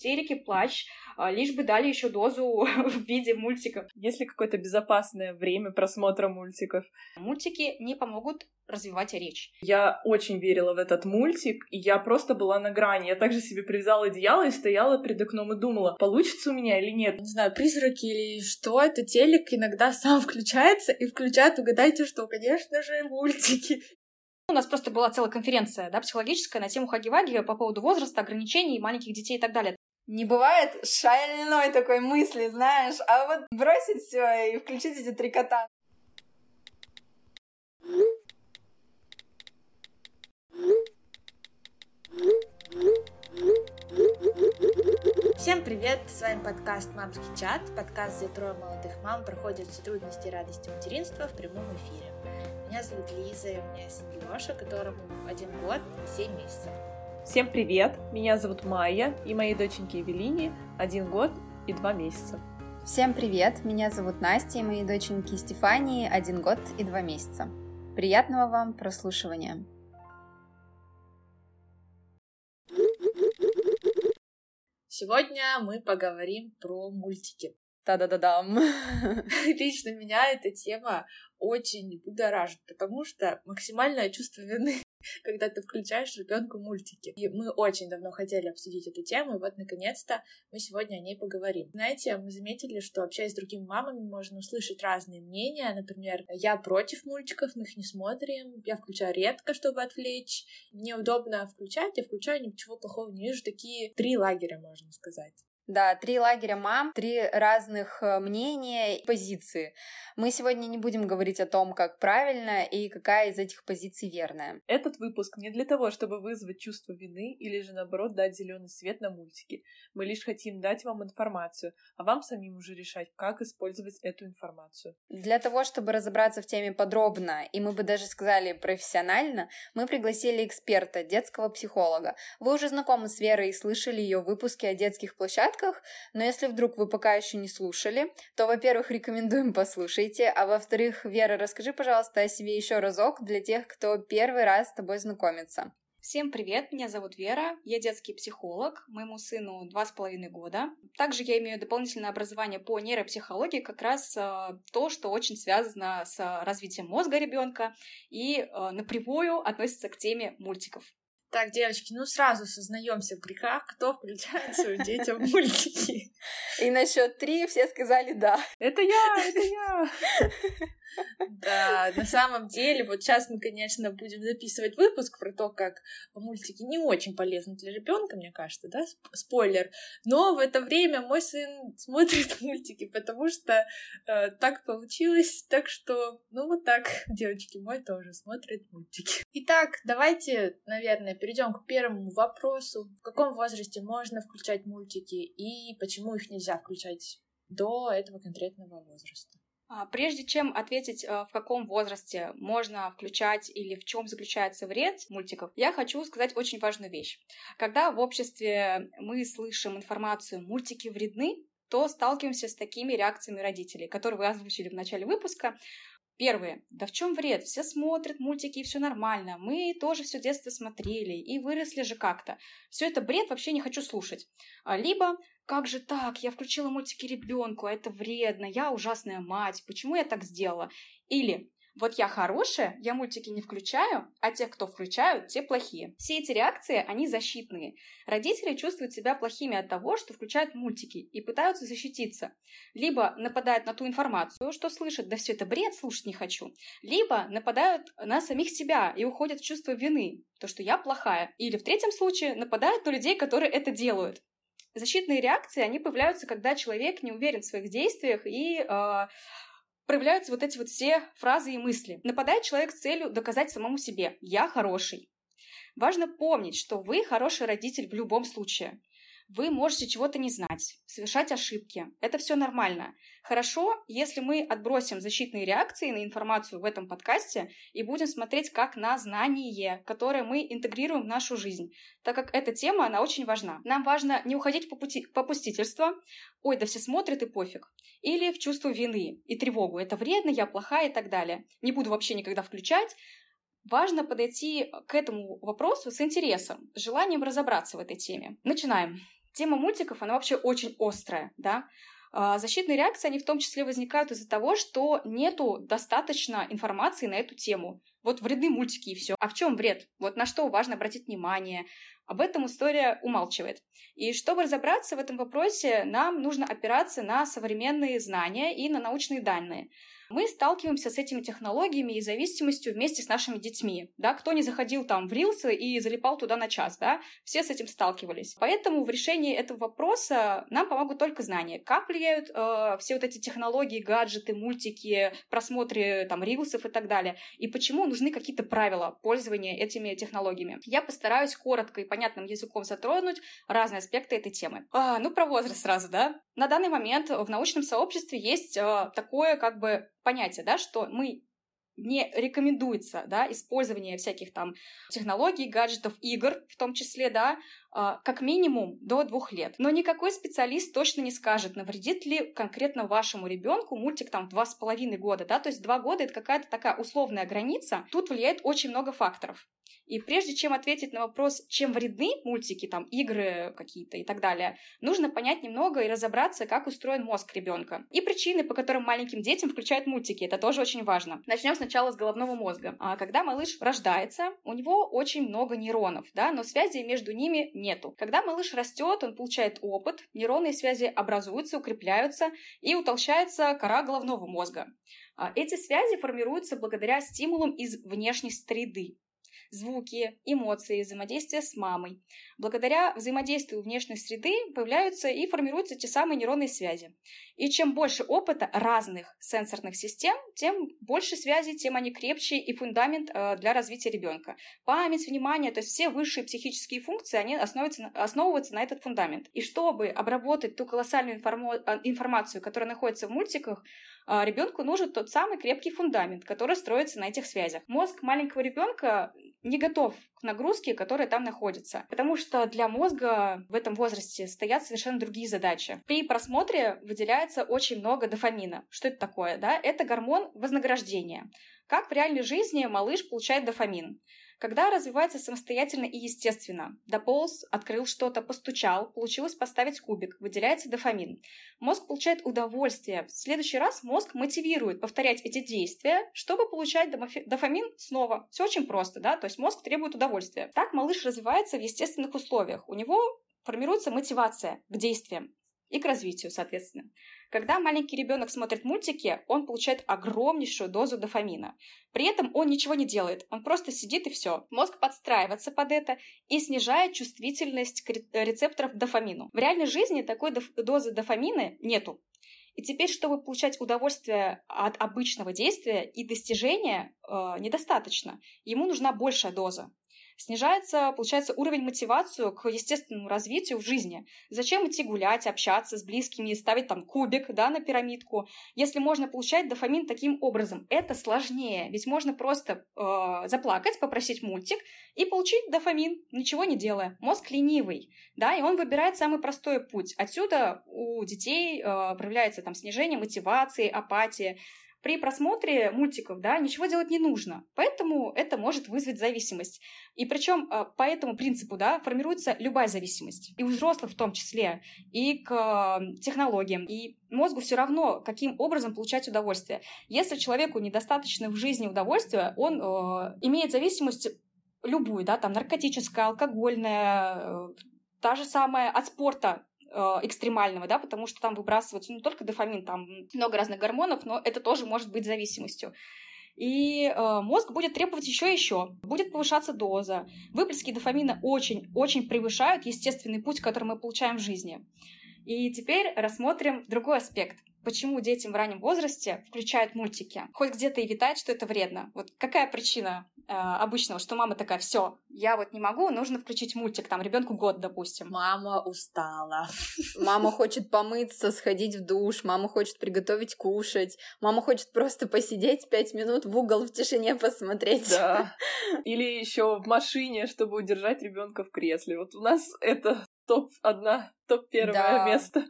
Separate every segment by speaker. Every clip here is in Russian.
Speaker 1: истерики, плач, а, лишь бы дали еще дозу в виде мультиков.
Speaker 2: Есть ли какое-то безопасное время просмотра мультиков?
Speaker 1: Мультики не помогут развивать речь.
Speaker 2: Я очень верила в этот мультик, и я просто была на грани. Я также себе привязала одеяло и стояла перед окном и думала, получится у меня или нет.
Speaker 3: Не знаю, призраки или что, это телек иногда сам включается и включает, угадайте что, конечно же, мультики.
Speaker 1: У нас просто была целая конференция, да, психологическая на тему Хаги-Ваги по поводу возраста, ограничений, маленьких детей и так далее.
Speaker 4: Не бывает шальной такой мысли, знаешь, а вот бросить все и включить эти три кота.
Speaker 3: Всем привет! С вами подкаст «Мамский чат», подкаст, где трое молодых мам проходят все трудности и радости материнства в прямом эфире. Меня зовут Лиза, и у меня сын Леша, которому один год и семь месяцев.
Speaker 2: Всем привет! Меня зовут Майя, и моей доченьке Эвелине один год и два месяца.
Speaker 5: Всем привет! Меня зовут Настя, и моей доченьке Стефании один год и два месяца. Приятного вам прослушивания!
Speaker 3: Сегодня мы поговорим про мультики.
Speaker 5: Та-да-да-дам!
Speaker 3: Лично меня эта тема очень будоражит, потому что максимальное чувство вины когда ты включаешь ребенку мультики. И мы очень давно хотели обсудить эту тему, и вот наконец-то мы сегодня о ней поговорим. Знаете, мы заметили, что общаясь с другими мамами, можно услышать разные мнения. Например, я против мультиков, мы их не смотрим, я включаю редко, чтобы отвлечь. Мне удобно включать, я включаю, ничего плохого не вижу. Такие три лагеря, можно сказать.
Speaker 5: Да, три лагеря мам, три разных э, мнения и позиции. Мы сегодня не будем говорить о том, как правильно и какая из этих позиций верная.
Speaker 2: Этот выпуск не для того, чтобы вызвать чувство вины или же наоборот дать зеленый свет на мультики. Мы лишь хотим дать вам информацию, а вам самим уже решать, как использовать эту информацию.
Speaker 5: Для того, чтобы разобраться в теме подробно, и мы бы даже сказали профессионально, мы пригласили эксперта, детского психолога. Вы уже знакомы с Верой и слышали ее выпуски о детских площадках, выпусках, но если вдруг вы пока еще не слушали, то, во-первых, рекомендуем послушайте, а во-вторых, Вера, расскажи, пожалуйста, о себе еще разок для тех, кто первый раз с тобой знакомится.
Speaker 1: Всем привет, меня зовут Вера, я детский психолог, моему сыну два с половиной года. Также я имею дополнительное образование по нейропсихологии, как раз э, то, что очень связано с развитием мозга ребенка и э, напрямую относится к теме мультиков.
Speaker 3: Так, девочки, ну сразу сознаемся в грехах, кто включает своим детям мультики.
Speaker 5: И на счет три все сказали да.
Speaker 2: Это я, это я.
Speaker 3: Да, на самом деле, вот сейчас мы, конечно, будем записывать выпуск про то, как мультики не очень полезны для ребенка, мне кажется, да, спойлер. Но в это время мой сын смотрит мультики, потому что э, так получилось, так что, ну вот так, девочки, мой тоже смотрит мультики. Итак, давайте, наверное, перейдем к первому вопросу. В каком возрасте можно включать мультики и почему их нельзя включать до этого конкретного возраста?
Speaker 1: А, прежде чем ответить, а, в каком возрасте можно включать или в чем заключается вред мультиков, я хочу сказать очень важную вещь. Когда в обществе мы слышим информацию «мультики вредны», то сталкиваемся с такими реакциями родителей, которые вы озвучили в начале выпуска. Первые. Да в чем вред? Все смотрят мультики и все нормально. Мы тоже все детство смотрели и выросли же как-то. Все это бред, вообще не хочу слушать. А, либо как же так? Я включила мультики ребенку, а это вредно, я ужасная мать, почему я так сделала? Или вот я хорошая, я мультики не включаю, а те, кто включают, те плохие. Все эти реакции, они защитные. Родители чувствуют себя плохими от того, что включают мультики и пытаются защититься. Либо нападают на ту информацию, что слышат, да все это бред, слушать не хочу. Либо нападают на самих себя и уходят в чувство вины, то, что я плохая. Или в третьем случае нападают на людей, которые это делают. Защитные реакции, они появляются, когда человек не уверен в своих действиях и э, проявляются вот эти вот все фразы и мысли. Нападает человек с целью доказать самому себе «я хороший». Важно помнить, что вы хороший родитель в любом случае. Вы можете чего-то не знать, совершать ошибки. Это все нормально. Хорошо, если мы отбросим защитные реакции на информацию в этом подкасте и будем смотреть как на знание, которое мы интегрируем в нашу жизнь, так как эта тема, она очень важна. Нам важно не уходить по пути попустительство, ой, да все смотрят и пофиг, или в чувство вины и тревогу, это вредно, я плохая и так далее. Не буду вообще никогда включать, Важно подойти к этому вопросу с интересом, с желанием разобраться в этой теме. Начинаем. Тема мультиков, она вообще очень острая, да. А, защитные реакции, они в том числе возникают из-за того, что нету достаточно информации на эту тему. Вот вредны мультики и все. А в чем вред? Вот на что важно обратить внимание. Об этом история умалчивает. И чтобы разобраться в этом вопросе, нам нужно опираться на современные знания и на научные данные мы сталкиваемся с этими технологиями и зависимостью вместе с нашими детьми. Да? Кто не заходил там в рилсы и залипал туда на час, да? все с этим сталкивались. Поэтому в решении этого вопроса нам помогут только знания. Как влияют э, все вот эти технологии, гаджеты, мультики, просмотры там рилсов и так далее, и почему нужны какие-то правила пользования этими технологиями. Я постараюсь коротко и понятным языком затронуть разные аспекты этой темы. А, ну, про возраст сразу, да? На данный момент в научном сообществе есть э, такое как бы понятие, да, что мы не рекомендуется, да, использование всяких там технологий, гаджетов, игр в том числе, да, как минимум до двух лет. Но никакой специалист точно не скажет, навредит ли конкретно вашему ребенку мультик там два с половиной года, да, то есть два года это какая-то такая условная граница. Тут влияет очень много факторов. И прежде чем ответить на вопрос, чем вредны мультики, там, игры какие-то и так далее, нужно понять немного и разобраться, как устроен мозг ребенка. И причины, по которым маленьким детям включают мультики, это тоже очень важно. Начнем сначала с головного мозга. А когда малыш рождается, у него очень много нейронов, да, но связи между ними нету. Когда малыш растет, он получает опыт, нейронные связи образуются, укрепляются и утолщается кора головного мозга. А эти связи формируются благодаря стимулам из внешней среды звуки, эмоции, взаимодействие с мамой. Благодаря взаимодействию внешней среды появляются и формируются те самые нейронные связи. И чем больше опыта разных сенсорных систем, тем больше связей, тем они крепче и фундамент э, для развития ребенка. Память, внимание, то есть все высшие психические функции, они основываются, основываются на этот фундамент. И чтобы обработать ту колоссальную э, информацию, которая находится в мультиках, ребенку нужен тот самый крепкий фундамент, который строится на этих связях. Мозг маленького ребенка не готов к нагрузке, которая там находится. Потому что для мозга в этом возрасте стоят совершенно другие задачи. При просмотре выделяется очень много дофамина. Что это такое? Да? Это гормон вознаграждения. Как в реальной жизни малыш получает дофамин? Когда развивается самостоятельно и естественно, дополз, открыл что-то, постучал, получилось поставить кубик, выделяется дофамин. Мозг получает удовольствие. В следующий раз мозг мотивирует повторять эти действия, чтобы получать дофамин снова. Все очень просто, да, то есть мозг требует удовольствия. Так малыш развивается в естественных условиях. У него формируется мотивация к действиям и к развитию, соответственно. Когда маленький ребенок смотрит мультики, он получает огромнейшую дозу дофамина. При этом он ничего не делает, он просто сидит и все. Мозг подстраивается под это и снижает чувствительность к рецепторов к дофамину. В реальной жизни такой дозы дофамина нету. И теперь, чтобы получать удовольствие от обычного действия и достижения, э, недостаточно. Ему нужна большая доза снижается, получается, уровень мотивацию к естественному развитию в жизни. Зачем идти гулять, общаться с близкими, ставить там кубик, да, на пирамидку, если можно получать дофамин таким образом? Это сложнее, ведь можно просто э, заплакать, попросить мультик и получить дофамин, ничего не делая. Мозг ленивый, да, и он выбирает самый простой путь. Отсюда у детей э, проявляется там снижение мотивации, апатия, при просмотре мультиков, да, ничего делать не нужно. Поэтому это может вызвать зависимость. И причем а, по этому принципу, да, формируется любая зависимость. И у взрослых в том числе, и к технологиям, и мозгу все равно, каким образом получать удовольствие. Если человеку недостаточно в жизни удовольствия, он э, имеет зависимость любую, да, там наркотическая, алкогольная, э, та же самая от спорта Э, экстремального, да, потому что там выбрасывается не только дофамин, там много разных гормонов, но это тоже может быть зависимостью. И э, мозг будет требовать еще и еще. Будет повышаться доза. Выплески дофамина очень-очень превышают естественный путь, который мы получаем в жизни. И теперь рассмотрим другой аспект почему детям в раннем возрасте включают мультики. Хоть где-то и витает, что это вредно. Вот какая причина э, обычного, что мама такая, все, я вот не могу, нужно включить мультик, там, ребенку год, допустим.
Speaker 3: Мама устала.
Speaker 5: Мама хочет помыться, сходить в душ, мама хочет приготовить кушать, мама хочет просто посидеть пять минут в угол в тишине посмотреть.
Speaker 2: Да. Или еще в машине, чтобы удержать ребенка в кресле. Вот у нас это топ-одна, топ-первое
Speaker 5: Да.
Speaker 2: место.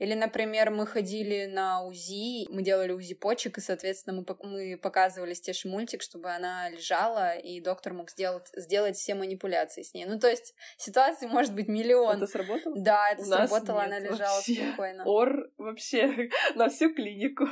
Speaker 5: Или, например, мы ходили на УЗИ, мы делали УЗИ почек, и, соответственно, мы, мы показывали Стеше мультик, чтобы она лежала, и доктор мог сделать, сделать все манипуляции с ней. Ну, то есть ситуаций может быть миллион.
Speaker 2: Это сработало?
Speaker 5: Да, это
Speaker 2: У нас
Speaker 5: сработало,
Speaker 2: нет
Speaker 5: она лежала
Speaker 2: вообще.
Speaker 5: спокойно.
Speaker 2: Ор вообще на всю клинику.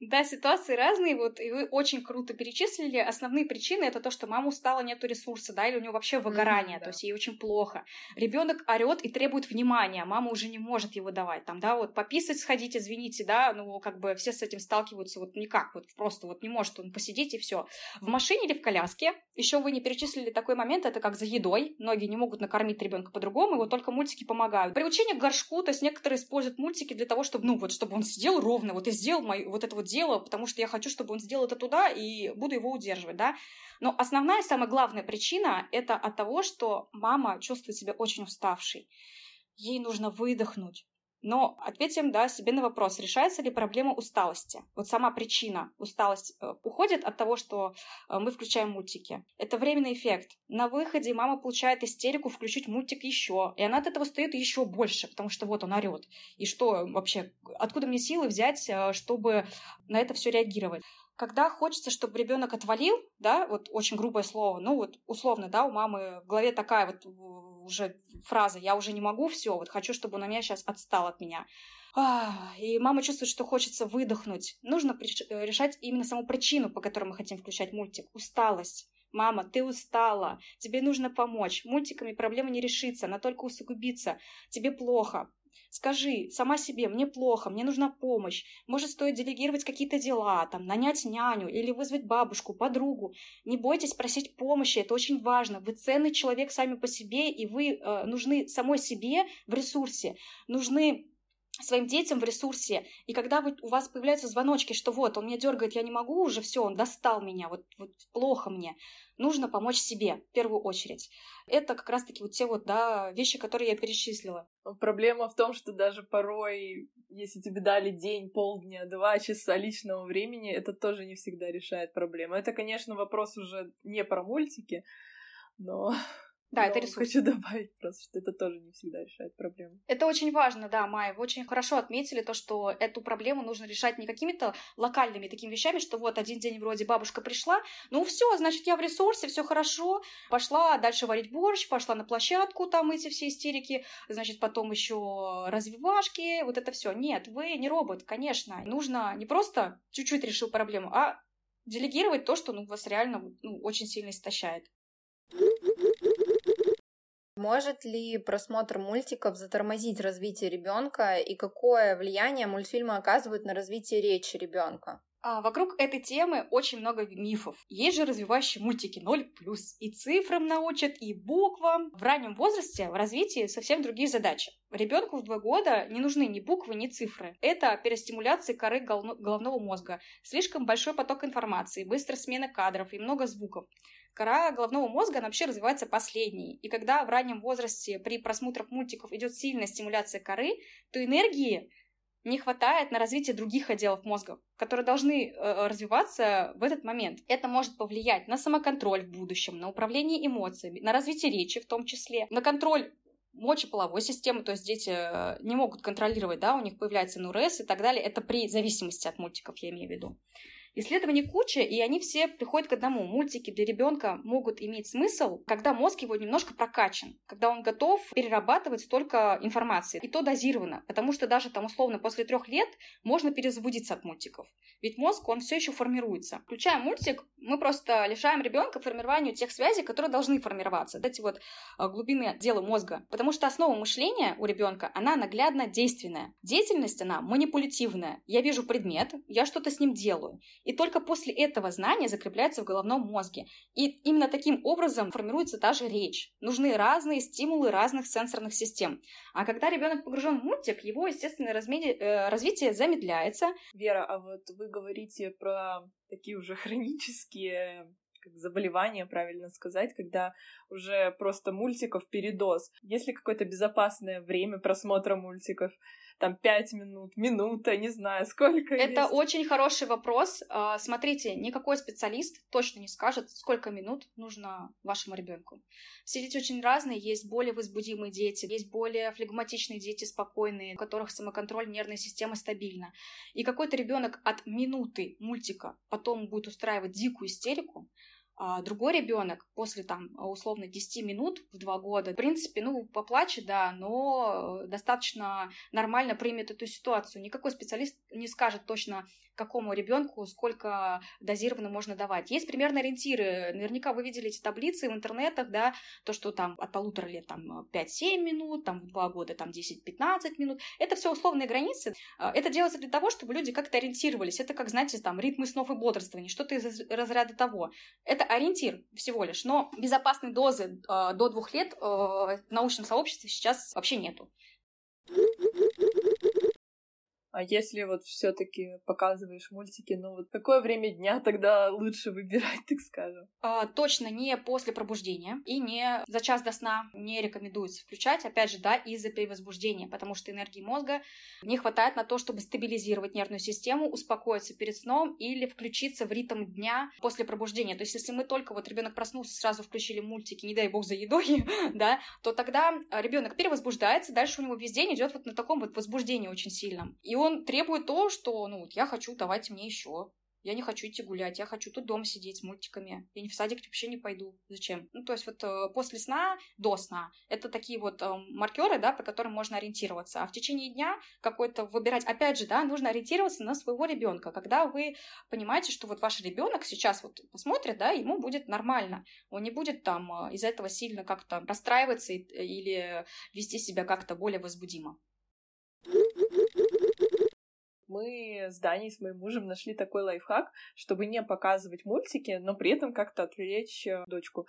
Speaker 1: Да, ситуации разные, вот, и вы очень круто перечислили. Основные причины это то, что мама устала, нету ресурса, да, или у нее вообще выгорание, то
Speaker 2: да.
Speaker 1: есть ей очень плохо. Ребенок орет и требует внимания, а мама уже не может его давать. Там, да, вот пописать сходить, извините, да, ну, как бы все с этим сталкиваются вот никак, вот просто вот не может он посидеть и все. В машине или в коляске, еще вы не перечислили такой момент, это как за едой. Многие не могут накормить ребенка по-другому, вот только мультики помогают. Приучение к горшку, то есть некоторые используют мультики для того, чтобы, ну, вот, чтобы он сидел ровно, вот и сделал моё, вот это вот дело, потому что я хочу, чтобы он сделал это туда, и буду его удерживать, да. Но основная, самая главная причина это от того, что мама чувствует себя очень уставшей. Ей нужно выдохнуть. Но ответим, да, себе на вопрос, решается ли проблема усталости? Вот сама причина, усталость э, уходит от того, что э, мы включаем мультики. Это временный эффект. На выходе мама получает истерику включить мультик еще, и она от этого стоит еще больше, потому что вот он орет. И что вообще, откуда мне силы взять, э, чтобы на это все реагировать? Когда хочется, чтобы ребенок отвалил, да, вот очень грубое слово, ну вот условно, да, у мамы в голове такая вот э, уже фраза «я уже не могу, все, вот хочу, чтобы он на меня сейчас отстал от меня». А, И мама чувствует, что хочется выдохнуть. Нужно э, решать именно саму причину, по которой мы хотим включать мультик. Усталость. Мама, ты устала, тебе нужно помочь. Мультиками проблема не решится, она только усугубится. Тебе плохо. Скажи сама себе, мне плохо, мне нужна помощь. Может, стоит делегировать какие-то дела, там, нанять няню или вызвать бабушку, подругу. Не бойтесь просить помощи, это очень важно. Вы ценный человек сами по себе, и вы э, нужны самой себе в ресурсе, нужны своим детям в ресурсе. И когда вы, у вас появляются звоночки, что вот, он меня дергает, я не могу уже, все, он достал меня, вот, вот плохо мне, нужно помочь себе в первую очередь. Это как раз-таки вот те вот, да, вещи, которые я перечислила.
Speaker 2: Проблема в том, что даже порой, если тебе дали день, полдня, два часа личного времени, это тоже не всегда решает проблему. Это, конечно, вопрос уже не про мультики, но...
Speaker 1: Да, это
Speaker 2: но
Speaker 1: ресурс.
Speaker 2: Хочу добавить просто, что это тоже не всегда решает проблему.
Speaker 1: Это очень важно, да, Майя. Вы очень хорошо отметили то, что эту проблему нужно решать не какими-то локальными такими вещами, что вот один день вроде бабушка пришла, ну все, значит, я в ресурсе, все хорошо, пошла дальше варить борщ, пошла на площадку, там эти все истерики, значит, потом еще развивашки, вот это все. Нет, вы не робот, конечно. Нужно не просто чуть-чуть решил проблему, а делегировать то, что ну, вас реально ну, очень сильно истощает.
Speaker 5: Может ли просмотр мультиков затормозить развитие ребенка и какое влияние мультфильмы оказывают на развитие речи ребенка?
Speaker 1: А, вокруг этой темы очень много мифов. Есть же развивающие мультики 0+, и цифрам научат, и буквам. В раннем возрасте в развитии совсем другие задачи. Ребенку в два года не нужны ни буквы, ни цифры. Это перестимуляция коры головного мозга, слишком большой поток информации, быстрая смена кадров и много звуков. Кора головного мозга она вообще развивается последней. И когда в раннем возрасте при просмотрах мультиков идет сильная стимуляция коры, то энергии не хватает на развитие других отделов мозга, которые должны э, развиваться в этот момент. Это может повлиять на самоконтроль в будущем, на управление эмоциями, на развитие речи в том числе, на контроль мочеполовой системы, то есть дети э, не могут контролировать, да, у них появляется НУРС и так далее. Это при зависимости от мультиков, я имею в виду. Исследований куча, и они все приходят к одному. Мультики для ребенка могут иметь смысл, когда мозг его немножко прокачан, когда он готов перерабатывать столько информации, и то дозированно, потому что даже там условно после трех лет можно перезабудиться от мультиков. Ведь мозг, он все еще формируется. Включая мультик, мы просто лишаем ребенка формированию тех связей, которые должны формироваться. Эти вот а, глубины дела мозга. Потому что основа мышления у ребенка, она наглядно действенная. Деятельность, она манипулятивная. Я вижу предмет, я что-то с ним делаю. И только после этого знание закрепляется в головном мозге. И именно таким образом формируется та же речь. Нужны разные стимулы разных сенсорных систем. А когда ребенок погружен в мультик, его естественное э, развитие замедляется.
Speaker 2: Вера, а вот вы говорите про такие уже хронические как заболевание, правильно сказать, когда уже просто мультиков передоз. Есть ли какое-то безопасное время просмотра мультиков? Там пять минут, минута, не знаю, сколько
Speaker 1: Это
Speaker 2: есть.
Speaker 1: очень хороший вопрос. А, смотрите, никакой специалист точно не скажет, сколько минут нужно вашему ребенку. Все дети очень разные, есть более возбудимые дети, есть более флегматичные дети, спокойные, у которых самоконтроль нервной системы стабильна. И какой-то ребенок от минуты мультика потом будет устраивать дикую истерику, а другой ребенок после там условно 10 минут в 2 года, в принципе, ну, поплачет, да, но достаточно нормально примет эту ситуацию. Никакой специалист не скажет точно, какому ребенку сколько дозированно можно давать. Есть примерно ориентиры. Наверняка вы видели эти таблицы в интернетах, да, то, что там от полутора лет там 5-7 минут, там в 2 года там 10-15 минут. Это все условные границы. А, это делается для того, чтобы люди как-то ориентировались. Это как, знаете, там ритмы снов и бодрствования, что-то из разряда того. Это ориентир всего лишь, но безопасной дозы э, до двух лет э, в научном сообществе сейчас вообще нету.
Speaker 2: А если вот все-таки показываешь мультики, ну вот какое время дня тогда лучше выбирать, так скажем?
Speaker 1: А, точно не после пробуждения и не за час до сна не рекомендуется включать, опять же, да, из-за перевозбуждения, потому что энергии мозга не хватает на то, чтобы стабилизировать нервную систему, успокоиться перед сном или включиться в ритм дня после пробуждения. То есть, если мы только вот ребенок проснулся, сразу включили мультики, не дай бог за едой, да, то тогда ребенок перевозбуждается, дальше у него весь день идет вот на таком вот возбуждении очень сильном. И он требует то, что, ну, я хочу, давайте мне еще. Я не хочу идти гулять, я хочу тут дома сидеть с мультиками. Я не в садик вообще не пойду. Зачем? Ну, то есть вот э, после сна, до сна, это такие вот э, маркеры, да, по которым можно ориентироваться. А в течение дня какой-то выбирать, опять же, да, нужно ориентироваться на своего ребенка. Когда вы понимаете, что вот ваш ребенок сейчас вот посмотрит, да, ему будет нормально. Он не будет там э, из-за этого сильно как-то расстраиваться или вести себя как-то более возбудимо
Speaker 2: мы с Даней, с моим мужем нашли такой лайфхак, чтобы не показывать мультики, но при этом как-то отвлечь э, дочку.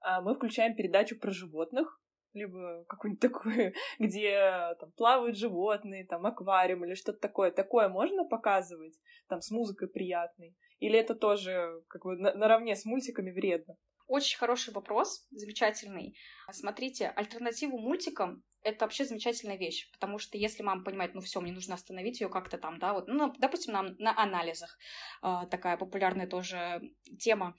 Speaker 2: А, мы включаем передачу про животных, либо какую-нибудь такую, где там плавают животные, там аквариум или что-то такое. Такое можно показывать, там с музыкой приятной? Или это тоже как бы наравне с мультиками вредно?
Speaker 1: Очень хороший вопрос, замечательный. Смотрите, альтернативу мультикам это вообще замечательная вещь, потому что если мама понимает, ну все, мне нужно остановить ее как-то там, да, вот, ну, допустим, на, на анализах э, такая популярная тоже тема,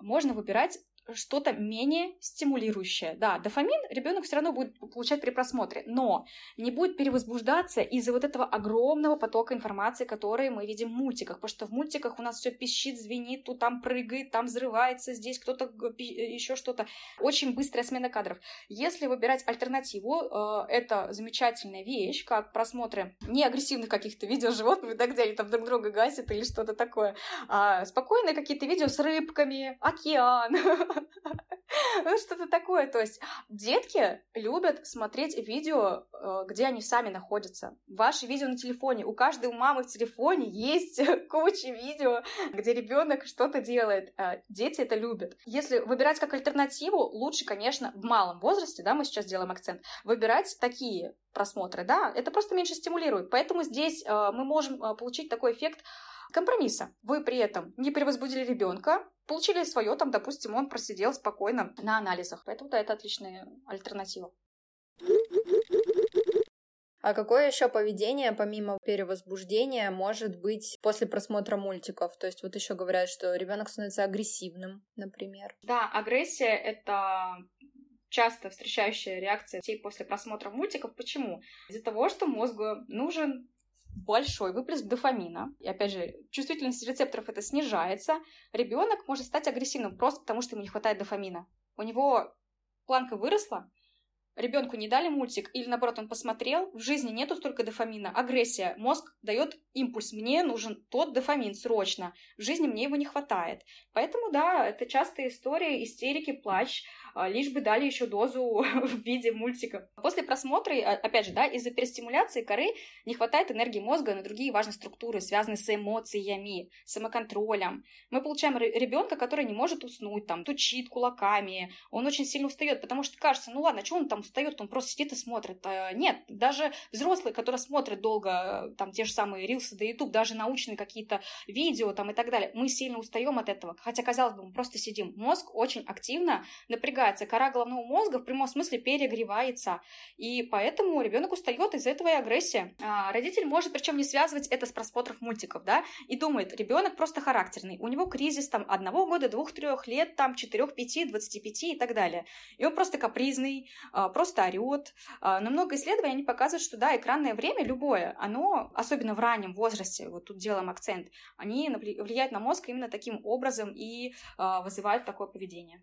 Speaker 1: можно выбирать что-то менее стимулирующее. Да, дофамин ребенок все равно будет получать при просмотре, но не будет перевозбуждаться из-за вот этого огромного потока информации, который мы видим в мультиках. Потому что в мультиках у нас все пищит, звенит, тут там прыгает, там взрывается, здесь кто-то еще что-то. Очень быстрая смена кадров. Если выбирать альтернативу, э, это замечательная вещь, как просмотры не агрессивных каких-то видео животных, да, где они там друг друга гасят или что-то такое, а спокойные какие-то видео с рыбками, океан, Ну, что-то такое. То есть детки любят смотреть видео, э, где они сами находятся. Ваши видео на телефоне. У каждой мамы в телефоне есть куча видео, где ребенок что-то делает. Э, дети это любят. Если выбирать как альтернативу, лучше, конечно, в малом возрасте, да, мы сейчас делаем акцент, выбирать такие просмотры, да, это просто меньше стимулирует. Поэтому здесь э, мы можем получить такой эффект компромисса. Вы при этом не перевозбудили ребенка, получили свое, там, допустим, он просидел спокойно на анализах. Поэтому, да, это отличная альтернатива.
Speaker 5: А какое еще поведение, помимо перевозбуждения, может быть после просмотра мультиков? То есть вот еще говорят, что ребенок становится агрессивным, например.
Speaker 1: Да, агрессия это часто встречающая реакция детей после просмотра мультиков. Почему? Из-за того, что мозгу нужен большой выплеск дофамина. И опять же, чувствительность рецепторов это снижается. Ребенок может стать агрессивным просто потому, что ему не хватает дофамина. У него планка выросла, ребенку не дали мультик, или наоборот, он посмотрел, в жизни нету столько дофамина, агрессия, мозг дает импульс, мне нужен тот дофамин срочно, в жизни мне его не хватает. Поэтому, да, это частая история, истерики, плач, лишь бы дали еще дозу в виде мультика. После просмотра, а, опять же, да, из-за перестимуляции коры не хватает энергии мозга на другие важные структуры, связанные с эмоциями, самоконтролем. Мы получаем ребенка, который не может уснуть, там, тучит кулаками, он очень сильно устает, потому что кажется, ну ладно, что он там устает, он просто сидит и смотрит. Нет, даже взрослые, которые смотрят долго, там, те же самые рилсы да YouTube, даже научные какие-то видео там и так далее, мы сильно устаем от этого. Хотя, казалось бы, мы просто сидим. Мозг очень активно напрягается. Кора головного мозга в прямом смысле перегревается. И поэтому ребенок устает, из-за этого и агрессия. А, родитель может причем не связывать это с просмотров мультиков, да, и думает, ребенок просто характерный. У него кризис там одного года, двух, трех лет, там, четырех, пяти, двадцати пяти и так далее. И он просто капризный, а, просто орет. А, но много исследований они показывают, что да, экранное время любое, оно, особенно в раннем возрасте, вот тут делаем акцент, они влияют на мозг именно таким образом и вызывают такое поведение.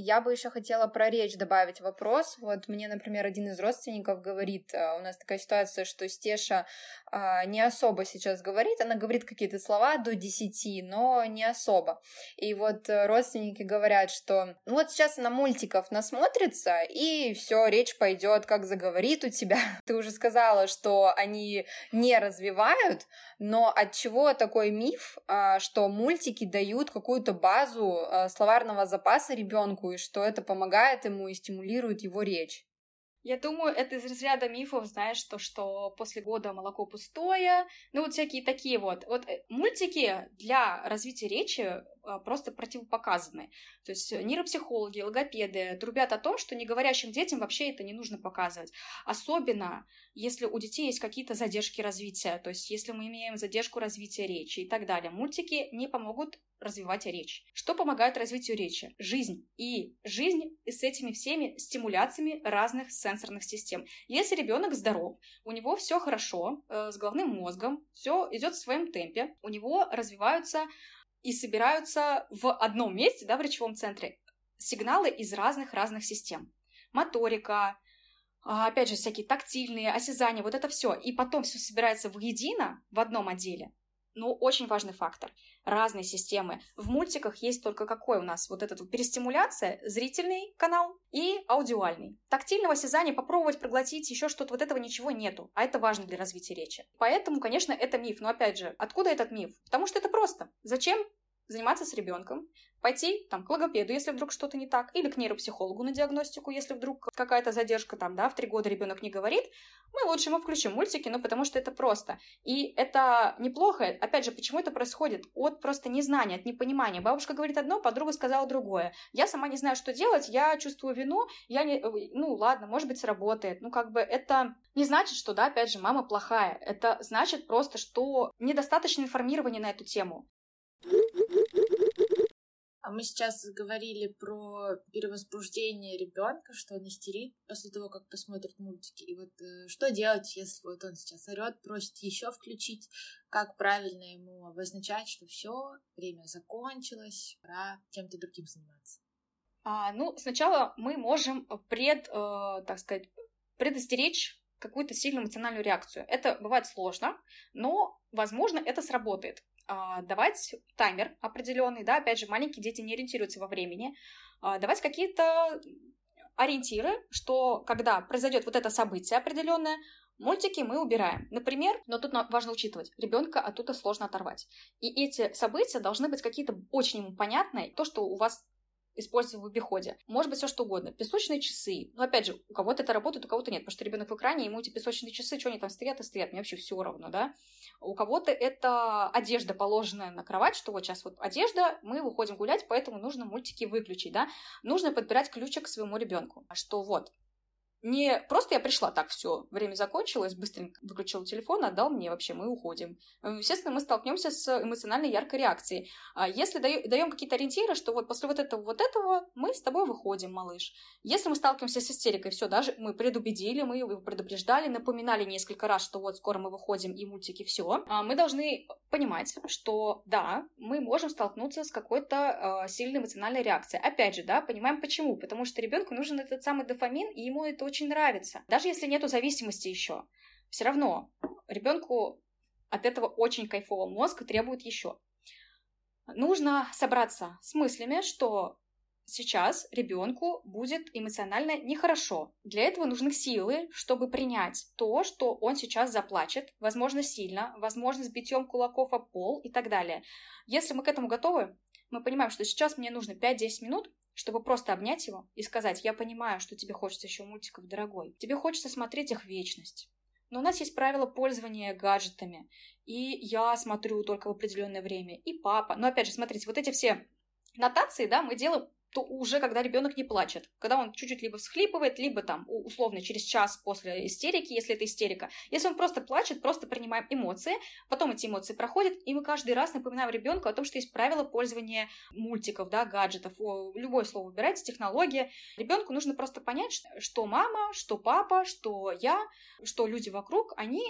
Speaker 5: Я бы еще хотела про речь добавить вопрос. Вот мне, например, один из родственников говорит, э, у нас такая ситуация, что Стеша а, не особо сейчас говорит, она говорит какие-то слова до 10, но не особо. И вот э, родственники говорят, что ну вот сейчас она мультиков насмотрится, и все, речь пойдет, как заговорит у тебя. Ты уже сказала, что они не развивают, но от чего такой миф, а, что мультики дают какую-то базу а, словарного запаса ребенку, и что это помогает ему и стимулирует его речь?
Speaker 1: Я думаю, это из разряда мифов, знаешь, то, что после года молоко пустое, ну вот всякие такие вот. Вот э, мультики для развития речи просто противопоказаны. То есть нейропсихологи, логопеды трубят о том, что неговорящим детям вообще это не нужно показывать. Особенно, если у детей есть какие-то задержки развития, то есть если мы имеем задержку развития речи и так далее. Мультики не помогут развивать речь. Что помогает развитию речи? Жизнь. И жизнь с этими всеми стимуляциями разных сенсорных систем. Если ребенок здоров, у него все хорошо э, с головным мозгом, все идет в своем темпе, у него развиваются и собираются в одном месте, да, в речевом центре, сигналы из разных-разных систем. Моторика, а, опять же, всякие тактильные, осязания, вот это все. И потом все собирается воедино в одном отделе ну, очень важный фактор. Разные системы. В мультиках есть только какой у нас вот эта вот перестимуляция, зрительный канал и аудиальный. Тактильного осязания попробовать проглотить, еще что-то, вот этого ничего нету. А это важно для развития речи. Поэтому, конечно, это миф. Но опять же, откуда этот миф? Потому что это просто. Зачем заниматься с ребенком, пойти там, к логопеду, если вдруг что-то не так, или к нейропсихологу на диагностику, если вдруг какая-то задержка там, да, в три года ребенок не говорит, мы лучше ему включим мультики, ну, потому что это просто. И это неплохо. Опять же, почему это происходит? От просто незнания, от непонимания. Бабушка говорит одно, подруга сказала другое. Я сама не знаю, что делать, я чувствую вину, я не... Ну, ладно, может быть, сработает. Ну, как бы это не значит, что, да, опять же, мама плохая. Это значит просто, что недостаточно информирования на эту тему.
Speaker 3: А мы сейчас говорили про перевозбуждение ребенка, что он истерит после того, как посмотрит мультики. И вот э, что делать, если вот он сейчас орет, просит еще включить, как правильно ему обозначать, что все, время закончилось, пора чем-то другим заниматься.
Speaker 1: А, ну, сначала мы можем пред, э, так сказать, предостеречь какую-то сильную эмоциональную реакцию. Это бывает сложно, но, возможно, это сработает а, давать таймер определенный, да, опять же, маленькие дети не ориентируются во времени, а, давать какие-то ориентиры, что когда произойдет вот это событие определенное, Мультики мы убираем. Например, но тут важно учитывать, ребенка оттуда сложно оторвать. И эти события должны быть какие-то очень ему понятные. То, что у вас используем в обиходе. Может быть, все что угодно. Песочные часы. Но опять же, у кого-то это работает, у кого-то нет. Потому что ребенок в экране, ему эти песочные часы, что они там стоят и стоят, мне вообще все равно, да. У кого-то это одежда, положенная на кровать, что вот сейчас вот одежда, мы выходим гулять, поэтому нужно мультики выключить, да. Нужно подбирать ключик к своему ребенку. Что вот, не просто я пришла так, все, время закончилось, быстренько выключил телефон, отдал мне вообще, мы уходим. Э, естественно, мы столкнемся с эмоциональной яркой реакцией. А если даем какие-то ориентиры, что вот после вот этого, вот этого мы с тобой выходим, малыш. Если мы сталкиваемся с истерикой, все, даже мы предубедили, мы его предупреждали, напоминали несколько раз, что вот скоро мы выходим и мультики, все, а мы должны понимать, что да, мы можем столкнуться с какой-то э, сильной эмоциональной реакцией. Опять же, да, понимаем почему. Потому что ребенку нужен этот самый дофамин, и ему это очень нравится. Даже если нету зависимости еще, все равно ребенку от этого очень кайфово. Мозг требует еще. нужно собраться с мыслями, что сейчас ребенку будет эмоционально нехорошо. Для этого нужны силы, чтобы принять то, что он сейчас заплачет, возможно, сильно, возможно, с битьем кулаков о пол и так далее. Если мы к этому готовы, мы понимаем, что сейчас мне нужно 5-10 минут, чтобы просто обнять его и сказать, я понимаю, что тебе хочется еще мультиков, дорогой. Тебе хочется смотреть их вечность. Но у нас есть правила пользования гаджетами. И я смотрю только в определенное время, и папа. Но опять же, смотрите, вот эти все нотации, да, мы делаем то уже когда ребенок не плачет, когда он чуть-чуть либо всхлипывает, либо там условно через час после истерики, если это истерика. Если он просто плачет, просто принимаем эмоции, потом эти эмоции проходят, и мы каждый раз напоминаем ребенку о том, что есть правила пользования мультиков, да, гаджетов, любое слово выбирайте, технология. Ребенку нужно просто понять, что мама, что папа, что я, что люди вокруг, они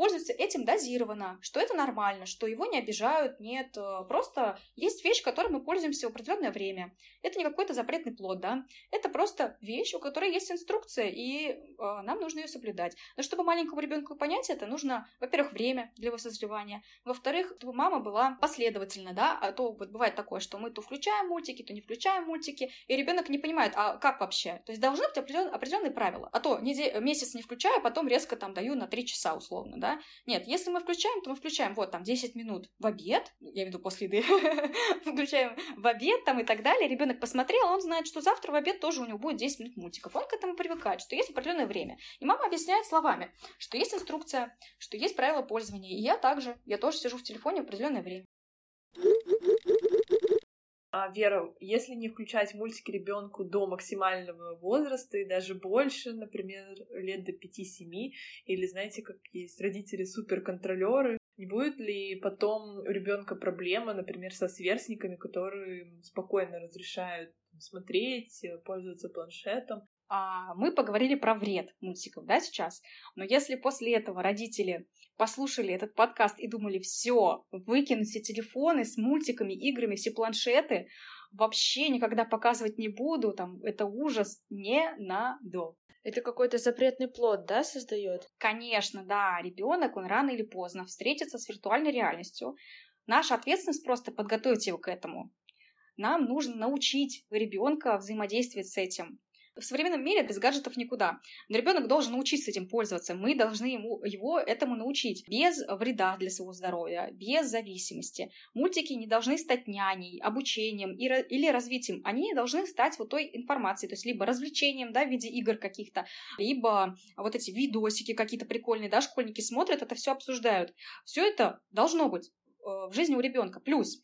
Speaker 1: пользуется этим дозированно, что это нормально, что его не обижают, нет, э, просто есть вещь, которой мы пользуемся в определенное время. Это не какой-то запретный плод, да, это просто вещь, у которой есть инструкция, и э, нам нужно ее соблюдать. Но чтобы маленькому ребенку понять это, нужно, во-первых, время для его созревания, во-вторых, чтобы мама была последовательна, да, а то вот бывает такое, что мы то включаем мультики, то не включаем мультики, и ребенок не понимает, а как вообще? То есть должны быть определен, определенные правила, а то неделю, месяц не включаю, а потом резко там даю на три часа условно, да, да? Нет, если мы включаем, то мы включаем вот там 10 минут в обед, я имею в виду после еды, включаем в обед там и так далее, ребенок посмотрел, он знает, что завтра в обед тоже у него будет 10 минут мультиков. Он к этому привыкает, что есть определенное время. И мама объясняет словами, что есть инструкция, что есть правила пользования. И я также, я тоже сижу в телефоне в определенное время.
Speaker 2: А, Вера, если не включать мультики ребенку до максимального возраста и даже больше, например, лет до 5-7, или знаете, как есть родители суперконтролеры, не будет ли потом у ребенка проблема, например, со сверстниками, которые спокойно разрешают смотреть, пользоваться планшетом,
Speaker 1: а, мы поговорили про вред мультиков, да, сейчас. Но если после этого родители послушали этот подкаст и думали, все, выкинуть все телефоны с мультиками, играми, все планшеты, вообще никогда показывать не буду, там, это ужас, не надо.
Speaker 3: Это какой-то запретный плод, да, создает?
Speaker 1: Конечно, да. Ребенок, он рано или поздно встретится с виртуальной реальностью. Наша ответственность просто подготовить его к этому. Нам нужно научить ребенка взаимодействовать с этим в современном мире без гаджетов никуда. Но ребенок должен научиться этим пользоваться. Мы должны ему, его этому научить. Без вреда для своего здоровья, без зависимости. Мультики не должны стать няней, обучением или развитием. Они должны стать вот той информацией, то есть либо развлечением, да, в виде игр каких-то, либо вот эти видосики какие-то прикольные, да, школьники смотрят, это все обсуждают. Все это должно быть э, в жизни у ребенка. Плюс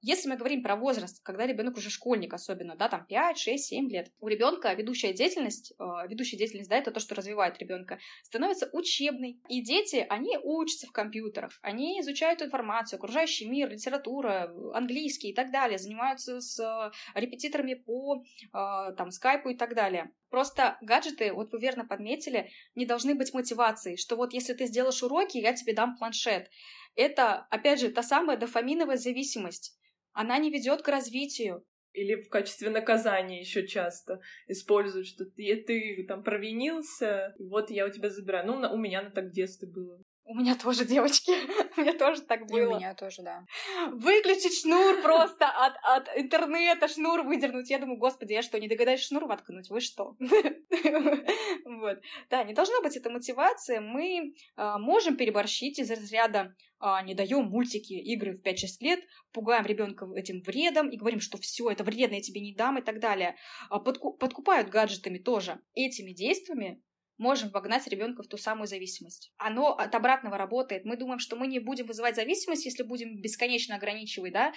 Speaker 1: если мы говорим про возраст, когда ребенок уже школьник особенно, да, там 5, 6, 7 лет, у ребенка ведущая деятельность, э, ведущая деятельность, да, это то, что развивает ребенка, становится учебной. И дети, они учатся в компьютерах, они изучают информацию, окружающий мир, литература, английский и так далее, занимаются с э, репетиторами по там скайпу и так далее. Просто гаджеты, вот вы верно подметили, не должны быть мотивацией, что вот если ты сделаешь уроки, я тебе дам планшет. Это, опять же, та самая дофаминовая зависимость она не ведет к развитию.
Speaker 2: Или в качестве наказания еще часто используют, что ты, ты там провинился, вот я у тебя забираю. Ну, у меня так в детстве было.
Speaker 1: У меня тоже, девочки. у меня тоже так было. И
Speaker 5: у меня тоже, да.
Speaker 1: Выключить шнур просто от, от интернета, шнур выдернуть. Я думаю, господи, я что, не догадаюсь шнур воткнуть? Вы что? вот. Да, не должна быть эта мотивация. Мы а, можем переборщить из разряда а, не даем мультики, игры в 5-6 лет, пугаем ребенка этим вредом и говорим, что все это вредно, я тебе не дам и так далее. А подкупают гаджетами тоже. Этими действиями можем вогнать ребенка в ту самую зависимость. Оно от обратного работает. Мы думаем, что мы не будем вызывать зависимость, если будем бесконечно ограничивать да,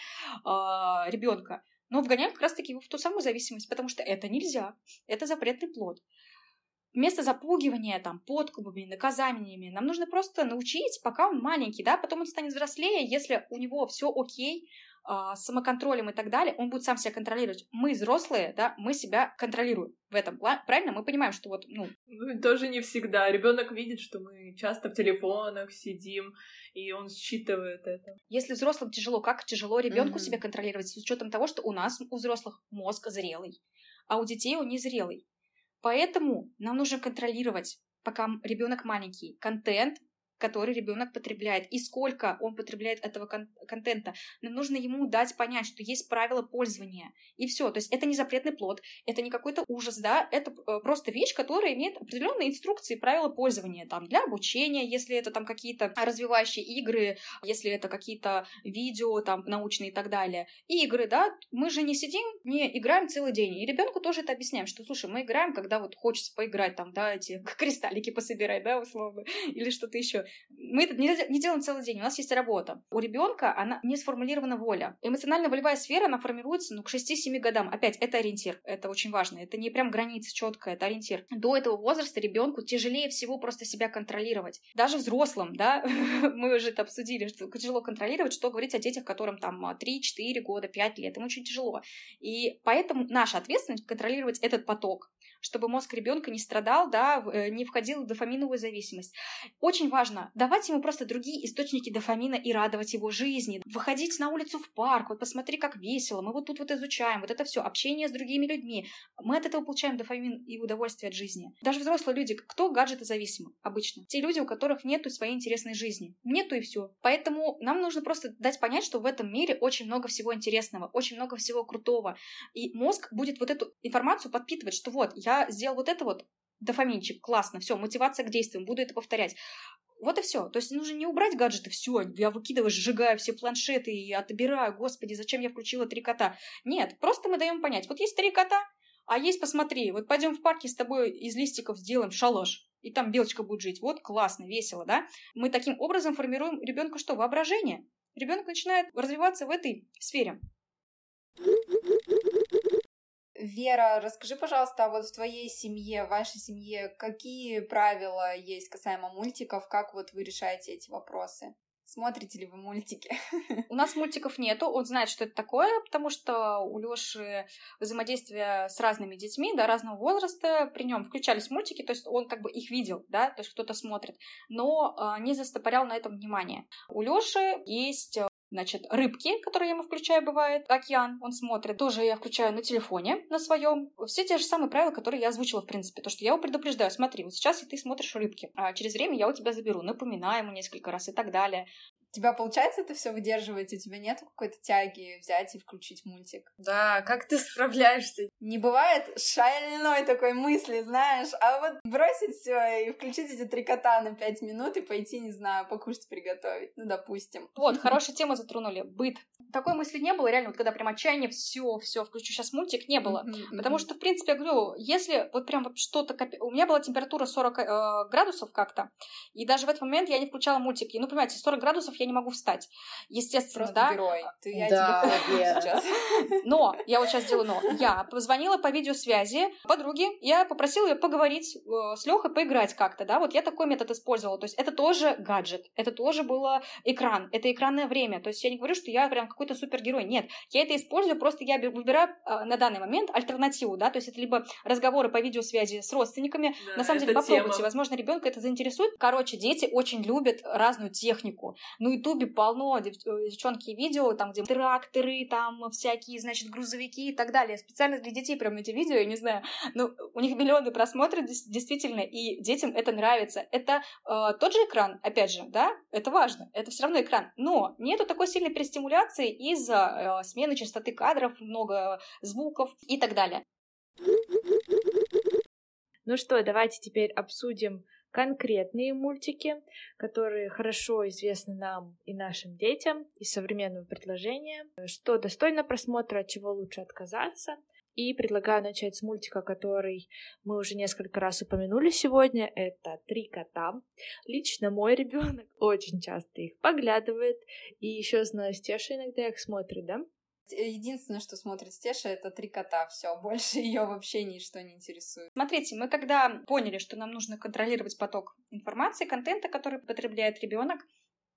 Speaker 1: а, ребенка. Но вгоняем как раз-таки в ту самую зависимость, потому что это нельзя. Это запретный плод. Вместо запугивания, там, подкупами, наказаниями, нам нужно просто научить, пока он маленький, да, потом он станет взрослее, если у него все окей, самоконтролем и так далее, он будет сам себя контролировать. Мы взрослые, да, мы себя контролируем в этом. Правильно? Мы понимаем, что вот, ну...
Speaker 2: ну тоже не всегда. Ребенок видит, что мы часто в телефонах сидим, и он считывает это.
Speaker 1: Если взрослым тяжело, как тяжело ребенку mm-hmm. себя контролировать с учетом того, что у нас, у взрослых, мозг зрелый, а у детей он незрелый. Поэтому нам нужно контролировать, пока ребенок маленький, контент, который ребенок потребляет и сколько он потребляет этого кон- контента. Нам нужно ему дать понять, что есть правила пользования. И все. То есть это не запретный плод, это не какой-то ужас, да, это э, просто вещь, которая имеет определенные инструкции, правила пользования там для обучения, если это там какие-то развивающие игры, если это какие-то видео там научные и так далее. И игры, да, мы же не сидим, не играем целый день. И ребенку тоже это объясняем, что, слушай, мы играем, когда вот хочется поиграть там, да, эти кристаллики пособирать, да, условно, или что-то еще. Мы это не, делаем целый день, у нас есть работа. У ребенка она не сформулирована воля. Эмоционально-волевая сфера, она формируется, ну, к 6-7 годам. Опять, это ориентир, это очень важно. Это не прям граница четкая, это ориентир. До этого возраста ребенку тяжелее всего просто себя контролировать. Даже взрослым, да, мы уже это обсудили, что тяжело контролировать, что говорить о детях, которым там 3-4 года, 5 лет, им очень тяжело. И поэтому наша ответственность контролировать этот поток чтобы мозг ребенка не страдал, да, э, не входил в дофаминовую зависимость. Очень важно давать ему просто другие источники дофамина и радовать его жизни. Выходить на улицу в парк, вот посмотри, как весело, мы вот тут вот изучаем, вот это все, общение с другими людьми. Мы от этого получаем дофамин и удовольствие от жизни. Даже взрослые люди, кто гаджеты зависимы обычно? Те люди, у которых нету своей интересной жизни. Нету и все. Поэтому нам нужно просто дать понять, что в этом мире очень много всего интересного, очень много всего крутого. И мозг будет вот эту информацию подпитывать, что вот, я я сделал вот это вот, дофаминчик, классно, все, мотивация к действиям, буду это повторять. Вот и все. То есть нужно не убрать гаджеты, все, я выкидываю, сжигаю все планшеты и отбираю, господи, зачем я включила три кота. Нет, просто мы даем понять, вот есть три кота, а есть, посмотри, вот пойдем в парке с тобой из листиков сделаем шалаш, и там белочка будет жить. Вот классно, весело, да? Мы таким образом формируем ребенка что? Воображение. Ребенок начинает развиваться в этой сфере.
Speaker 5: Вера, расскажи, пожалуйста, а вот в твоей семье, в вашей семье, какие правила есть касаемо мультиков, как вот вы решаете эти вопросы? Смотрите ли вы мультики?
Speaker 1: У нас мультиков нету, он знает, что это такое, потому что у Лёши взаимодействие с разными детьми, да, разного возраста, при нем включались мультики, то есть он как бы их видел, да, то есть кто-то смотрит, но э, не застопорял на этом внимание. У Лёши есть Значит, рыбки, которые я ему включаю, бывает, океан, он смотрит, тоже я включаю на телефоне, на своем. Все те же самые правила, которые я озвучила, в принципе. То, что я его предупреждаю, смотри, вот сейчас и ты смотришь рыбки, а через время я у тебя заберу, напоминаю ему несколько раз и так далее
Speaker 5: тебя получается это все выдерживать? У тебя нет какой-то тяги взять и включить мультик?
Speaker 3: Да, как ты справляешься?
Speaker 4: Не бывает шальной такой мысли, знаешь, а вот бросить все и включить эти три кота на пять минут и пойти, не знаю, покушать приготовить, ну, допустим.
Speaker 1: Вот, хорошая тема затронули. Быт. Такой мысли не было, реально, вот когда прям отчаяние, все, все, включу сейчас мультик, не было. Потому что, в принципе, я говорю, если вот прям вот что-то... У меня была температура 40 э, градусов как-то, и даже в этот момент я не включала мультики. Ну, понимаете, 40 градусов я не могу встать. Естественно,
Speaker 5: Просто
Speaker 1: да.
Speaker 5: герой. Ты я
Speaker 3: да,
Speaker 5: тебе сейчас.
Speaker 1: Но, я вот сейчас делаю но. Я позвонила по видеосвязи подруге, я попросила ее поговорить э, с Лехой, поиграть как-то, да, вот я такой метод использовала. То есть это тоже гаджет, это тоже было экран, это экранное время. То есть я не говорю, что я прям какой-то супергерой. Нет, я это использую, просто я выбираю э, на данный момент альтернативу, да, то есть это либо разговоры по видеосвязи с родственниками. Да, на самом деле, попробуйте, тема. возможно, ребенка это заинтересует. Короче, дети очень любят разную технику. Ну, Ютубе полно дев- э, девчонки видео, там, где тракторы, там, всякие, значит, грузовики и так далее. Специально для детей прям эти видео, я не знаю. Ну, у них миллионы просмотров, действительно, и детям это нравится. Это э, тот же экран, опять же, да, это важно, это все равно экран. Но нету такой сильной перестимуляции из-за э, смены частоты кадров, много звуков и так далее.
Speaker 2: Ну что, давайте теперь обсудим конкретные мультики, которые хорошо известны нам и нашим детям из современного предложения, что достойно просмотра, от чего лучше отказаться. И предлагаю начать с мультика, который мы уже несколько раз упомянули сегодня. Это «Три кота». Лично мой ребенок очень часто их поглядывает. И еще знаю, Стеша иногда их смотрит, да?
Speaker 5: Единственное, что смотрит Стеша, это три кота. Все, больше ее вообще ничто не интересует.
Speaker 1: Смотрите, мы когда поняли, что нам нужно контролировать поток информации, контента, который потребляет ребенок,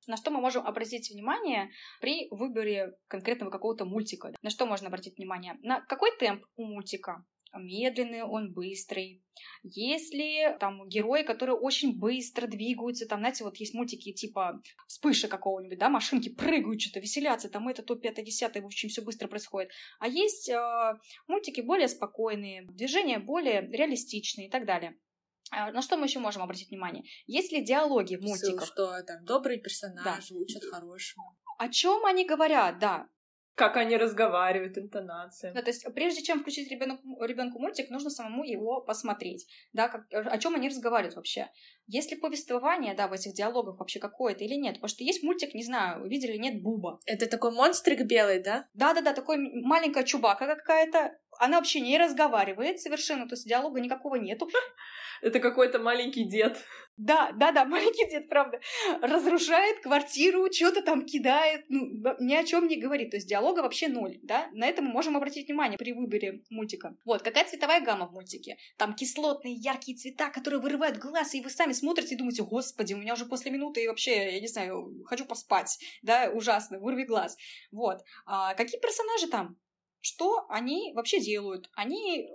Speaker 1: на что мы можем обратить внимание при выборе конкретного какого-то мультика? На что можно обратить внимание? На какой темп у мультика? Медленный, он быстрый. Если там герои, которые очень быстро двигаются, там, знаете, вот есть мультики типа вспыши какого-нибудь, да, машинки прыгают, что-то веселятся, там это то, пятое, десятое, в общем, все быстро происходит. А есть э, мультики более спокойные, движения более реалистичные и так далее. А, на что мы еще можем обратить внимание? Есть ли диалоги в мультиках?
Speaker 3: Что там добрые персонажи, да. учат хорошему.
Speaker 1: О чем они говорят, да.
Speaker 2: Как они разговаривают, интонация.
Speaker 1: Да, то есть прежде чем включить ребенку, ребенку мультик, нужно самому его посмотреть, да, как, о чем они разговаривают вообще. Есть ли повествование, да, в этих диалогах вообще какое-то или нет? Потому что есть мультик, не знаю, видели, нет, Буба.
Speaker 3: Это такой монстрик белый, да?
Speaker 1: Да-да-да, такой маленькая чубака какая-то, она вообще не разговаривает совершенно, то есть диалога никакого нету.
Speaker 2: Это какой-то маленький дед.
Speaker 1: Да, да, да, маленький дед, правда. Разрушает квартиру, что-то там кидает, ну, ни о чем не говорит. То есть диалога вообще ноль, да? На это мы можем обратить внимание при выборе мультика. Вот, какая цветовая гамма в мультике? Там кислотные, яркие цвета, которые вырывают глаз, и вы сами смотрите и думаете, господи, у меня уже после минуты и вообще, я не знаю, хочу поспать, да, ужасно, вырви глаз. Вот. А какие персонажи там? Что они вообще делают? Они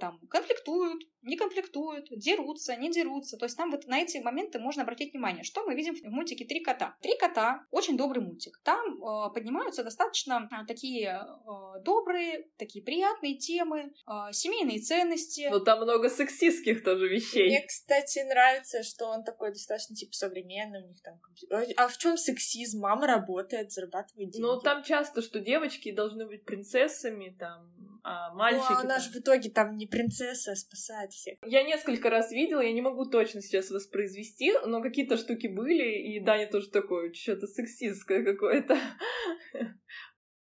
Speaker 1: там конфликтуют, не конфликтуют, дерутся, не дерутся. То есть там вот на эти моменты можно обратить внимание. Что мы видим в мультике «Три кота»? «Три кота» — очень добрый мультик. Там э, поднимаются достаточно э, такие э, добрые, такие приятные темы, э, семейные ценности.
Speaker 2: Но там много сексистских тоже вещей.
Speaker 3: Мне, кстати, нравится, что он такой достаточно типа современный, у них там А в чем сексизм? Мама работает, зарабатывает деньги.
Speaker 2: Ну, там часто, что девочки должны быть принцессами, там, а мальчики... Ну,
Speaker 3: а она же в итоге там не принцесса, а спасает всех.
Speaker 2: Я несколько раз видела, я не могу точно сейчас воспроизвести, но какие-то штуки были, и Даня тоже такой, что-то сексистское какое-то.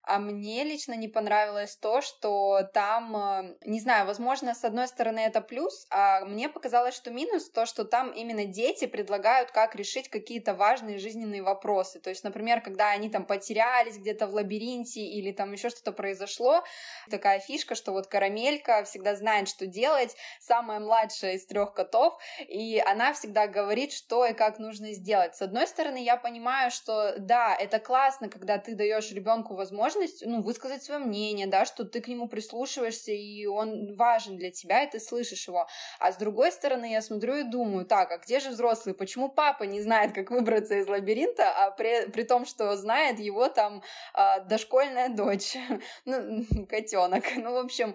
Speaker 5: А мне лично не понравилось то, что там, э, не знаю, возможно, с одной стороны это плюс, а мне показалось, что минус то, что там именно дети предлагают, как решить какие-то важные жизненные вопросы. То есть, например, когда они там потерялись где-то в лабиринте или там еще что-то произошло, такая фишка, что вот карамелька всегда знает, что делать, самая младшая из трех котов, и она всегда говорит, что и как нужно сделать. С одной стороны, я понимаю, что да, это классно, когда ты даешь ребенку возможность возможность, ну, высказать свое мнение, да, что ты к нему прислушиваешься, и он важен для тебя, и ты слышишь его. А с другой стороны, я смотрю и думаю, так, а где же взрослые? Почему папа не знает, как выбраться из лабиринта, а при, при том, что знает его там а, дошкольная дочь, ну, котенок. Ну, в общем,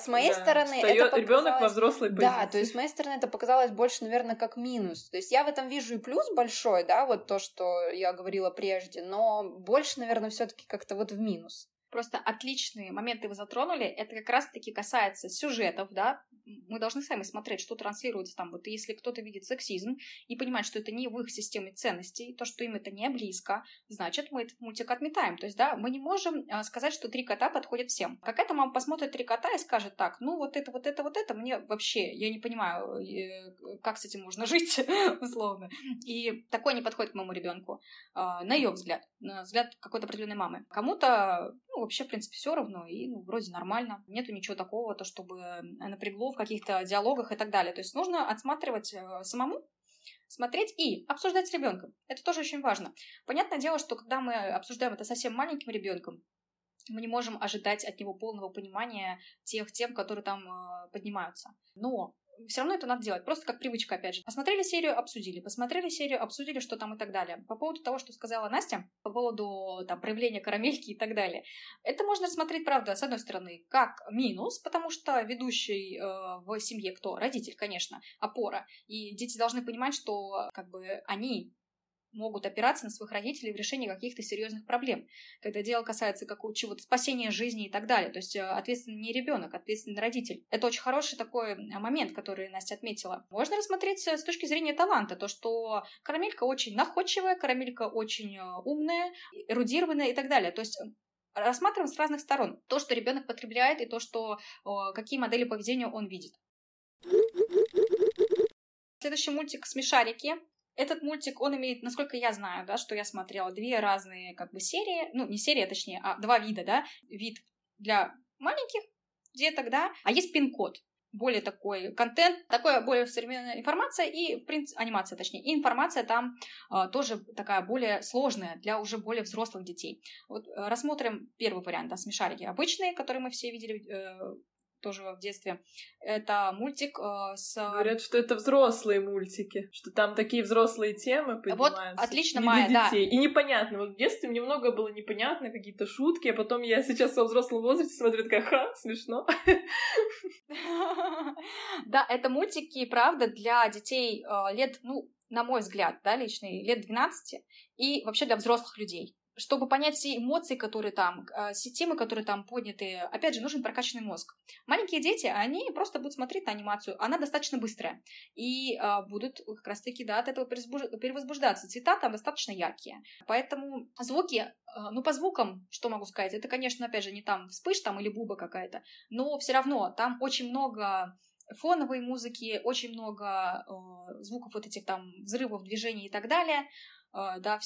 Speaker 5: с моей да, стороны, это показалось...
Speaker 2: ребенок во взрослой позиции.
Speaker 5: Да, то есть с моей стороны это показалось больше, наверное, как минус. То есть я в этом вижу и плюс большой, да, вот то, что я говорила прежде, но больше, наверное, все-таки как-то вот в минус.
Speaker 1: Просто отличные моменты вы затронули. Это как раз-таки касается сюжетов, да. Мы должны сами смотреть, что транслируется там. Вот если кто-то видит сексизм и понимает, что это не в их системе ценностей, то, что им это не близко, значит, мы этот мультик отметаем. То есть, да, мы не можем а, сказать, что три кота подходят всем. Какая-то мама посмотрит три кота и скажет так, ну, вот это, вот это, вот это, мне вообще, я не понимаю, э, как с этим можно жить, условно. И такое не подходит к моему ребенку, а, на ее взгляд, на взгляд какой-то определенной мамы. Кому-то ну, вообще, в принципе, все равно, и ну, вроде нормально. Нету ничего такого, то, чтобы напрягло в каких-то диалогах и так далее. То есть нужно отсматривать э, самому, смотреть и обсуждать с ребенком. Это тоже очень важно. Понятное дело, что когда мы обсуждаем это совсем маленьким ребенком, мы не можем ожидать от него полного понимания тех тем, которые там э, поднимаются. Но все равно это надо делать, просто как привычка, опять же. Посмотрели серию, обсудили, посмотрели серию, обсудили, что там и так далее. По поводу того, что сказала Настя, по поводу там проявления карамельки и так далее, это можно рассмотреть, правда, с одной стороны, как минус, потому что ведущий э, в семье кто? Родитель, конечно, опора. И дети должны понимать, что как бы они могут опираться на своих родителей в решении каких-то серьезных проблем, когда дело касается какого чего-то спасения жизни и так далее. То есть э, ответственный не ребенок, ответственный родитель. Это очень хороший такой момент, который Настя отметила. Можно рассмотреть э, с точки зрения таланта, то, что карамелька очень находчивая, карамелька очень э, умная, эрудированная и так далее. То есть рассматриваем с разных сторон. То, что ребенок потребляет, и то, что какие модели поведения он видит. Следующий мультик «Смешарики». Этот мультик, он имеет, насколько я знаю, да, что я смотрела, две разные как бы серии, ну, не серия, точнее, а два вида, да, вид для маленьких деток, да, а есть пин-код, более такой контент, такая более современная информация и, в анимация, точнее, и информация там э, тоже такая более сложная для уже более взрослых детей. Вот э, рассмотрим первый вариант, да, смешарики обычные, которые мы все видели э, тоже в детстве. Это мультик э, с...
Speaker 2: Говорят, что это взрослые мультики, что там такие взрослые темы поднимаются.
Speaker 1: Вот, отлично,
Speaker 2: не
Speaker 1: Майя,
Speaker 2: для
Speaker 1: да.
Speaker 2: детей. И непонятно. Вот в детстве мне много было непонятно, какие-то шутки, а потом я сейчас во взрослом возрасте смотрю, такая, ха, смешно.
Speaker 1: Да, это мультики, правда, для детей э, лет, ну, на мой взгляд, да, личный, лет 12, и вообще для взрослых людей. Чтобы понять все эмоции, которые там, э, все темы, которые там подняты, опять же, нужен прокачанный мозг. Маленькие дети, они просто будут смотреть на анимацию, она достаточно быстрая, и э, будут как раз-таки, да, от этого перевозбуждаться. Цвета там достаточно яркие. Поэтому звуки, э, ну, по звукам, что могу сказать, это, конечно, опять же, не там вспыш там или буба какая-то, но все равно там очень много фоновой музыки, очень много э, звуков вот этих там взрывов, движений и так далее. Э, да,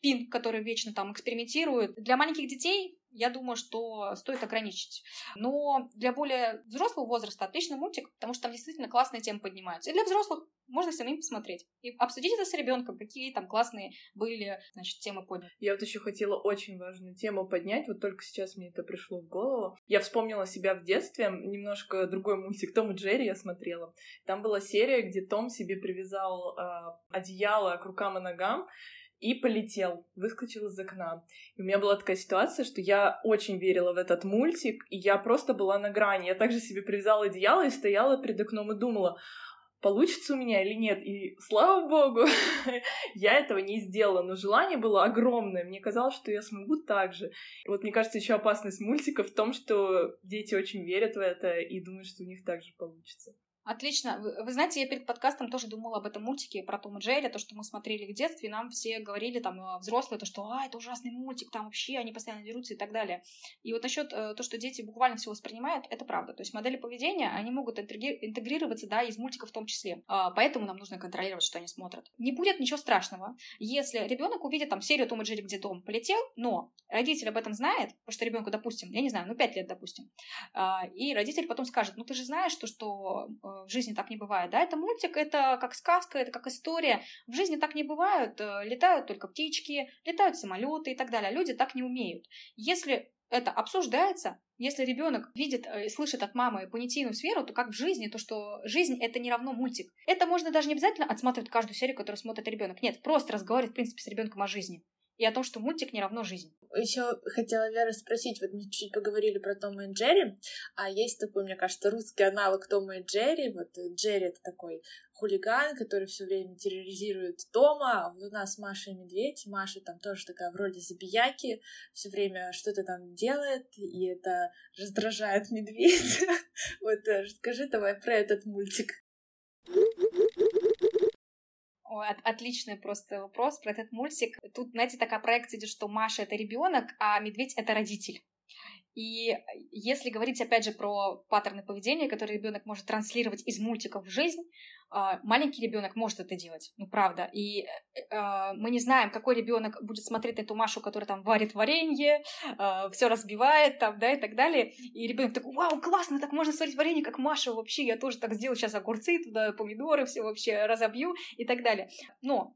Speaker 1: пин, который вечно там экспериментирует. Для маленьких детей я думаю, что стоит ограничить. Но для более взрослого возраста отличный мультик, потому что там действительно классные темы поднимаются. И для взрослых можно самим посмотреть. И обсудить это с ребенком, какие там классные были, значит, темы подняты.
Speaker 2: Я вот еще хотела очень важную тему поднять, вот только сейчас мне это пришло в голову. Я вспомнила себя в детстве, немножко другой мультик Том и Джерри я смотрела. Там была серия, где Том себе привязал э, одеяло к рукам и ногам, и полетел, выскочил из окна. И у меня была такая ситуация, что я очень верила в этот мультик, и я просто была на грани. Я также себе привязала одеяло и стояла перед окном и думала, получится у меня или нет. И слава богу, я этого не сделала, но желание было огромное. Мне казалось, что я смогу так же. И вот мне кажется, еще опасность мультика в том, что дети очень верят в это и думают, что у них так же получится.
Speaker 1: Отлично. Вы, вы знаете, я перед подкастом тоже думала об этом мультике про Том и Джерри, то, что мы смотрели в детстве, и нам все говорили, там, э, взрослые, то, что, а, это ужасный мультик, там вообще они постоянно дерутся и так далее. И вот насчет э, то, что дети буквально все воспринимают, это правда. То есть модели поведения, они могут интегрироваться, да, из мультиков в том числе. А, поэтому нам нужно контролировать, что они смотрят. Не будет ничего страшного, если ребенок увидит там серию Том и Джерри, где Том полетел, но родитель об этом знает, потому что ребенку, допустим, я не знаю, ну, 5 лет, допустим, а, и родитель потом скажет, ну, ты же знаешь, что, что э, в жизни так не бывает, да, это мультик, это как сказка, это как история, в жизни так не бывает, э, летают только птички, летают самолеты и так далее, люди так не умеют. Если это обсуждается, если ребенок видит и слышит от мамы понятийную сферу, то как в жизни, то что жизнь это не равно мультик. Это можно даже не обязательно отсматривать каждую серию, которую смотрит ребенок. Нет, просто разговаривать, в принципе, с ребенком о жизни и о том, что мультик не равно жизнь.
Speaker 3: Еще хотела Вера спросить, вот мы чуть поговорили про Тома и Джерри, а есть такой, мне кажется, русский аналог Тома и Джерри. Вот Джерри это такой хулиган, который все время терроризирует Тома, а у нас Маша и Медведь. Маша там тоже такая вроде забияки, все время что-то там делает, и это раздражает медведя. Вот э, скажи давай про этот мультик.
Speaker 1: Ой, от, отличный просто вопрос про этот мультик. Тут, знаете, такая проекция что Маша это ребенок, а медведь это родитель. И если говорить, опять же, про паттерны поведения, которые ребенок может транслировать из мультиков в жизнь, а, маленький ребенок может это делать, ну правда. И э, мы не знаем, какой ребенок будет смотреть на эту Машу, которая там варит варенье, э, все разбивает там, да, и так далее. И ребенок такой, вау, классно, так можно сварить варенье, как Маша вообще, я тоже так сделаю сейчас огурцы туда, помидоры, все вообще разобью и так далее. Но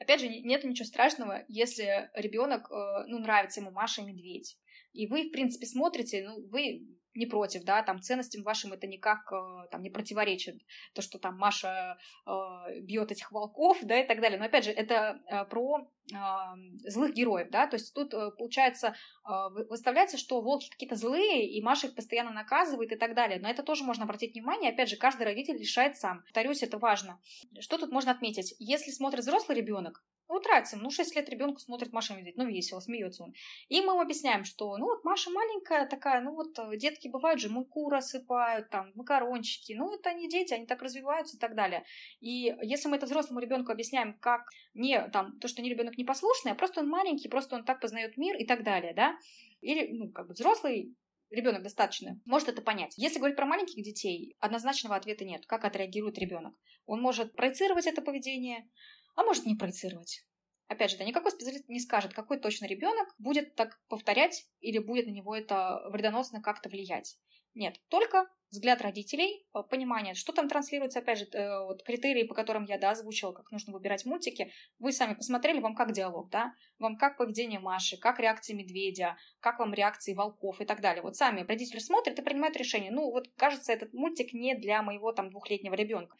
Speaker 1: Опять же, нет ничего страшного, если ребенок, э, ну, нравится ему Маша и Медведь. И вы, в принципе, смотрите, ну, вы не против, да, там ценностям вашим это никак э, там не противоречит, то, что там Маша э, бьет этих волков, да, и так далее. Но опять же, это э, про злых героев, да, то есть тут э, получается э, выставляется, что волки какие-то злые, и Маша их постоянно наказывает и так далее. Но это тоже можно обратить внимание, опять же, каждый родитель решает сам. Повторюсь, это важно. Что тут можно отметить? Если смотрит взрослый ребенок, ну, нравится ну, 6 лет ребенку смотрит Маша Медведь, ну, весело, смеется он. И мы ему объясняем, что, ну, вот Маша маленькая такая, ну, вот э, детки бывают же, муку рассыпают, там, макарончики, ну, это они дети, они так развиваются и так далее. И если мы это взрослому ребенку объясняем, как не, там, то, что не ребенок непослушный, а просто он маленький, просто он так познает мир и так далее, да, или, ну, как бы взрослый ребенок достаточно может это понять. Если говорить про маленьких детей, однозначного ответа нет. Как отреагирует ребенок? Он может проецировать это поведение, а может не проецировать. Опять же, да никакой специалист не скажет, какой точно ребенок будет так повторять или будет на него это вредоносно как-то влиять. Нет, только взгляд родителей, э, понимание, что там транслируется, опять же, э, вот критерии, по которым я, да, озвучила, как нужно выбирать мультики, вы сами посмотрели, вам как диалог, да, вам как поведение Маши, как реакции медведя, как вам реакции волков и так далее. Вот сами родители смотрят и принимают решение, ну, вот, кажется, этот мультик не для моего, там, двухлетнего ребенка.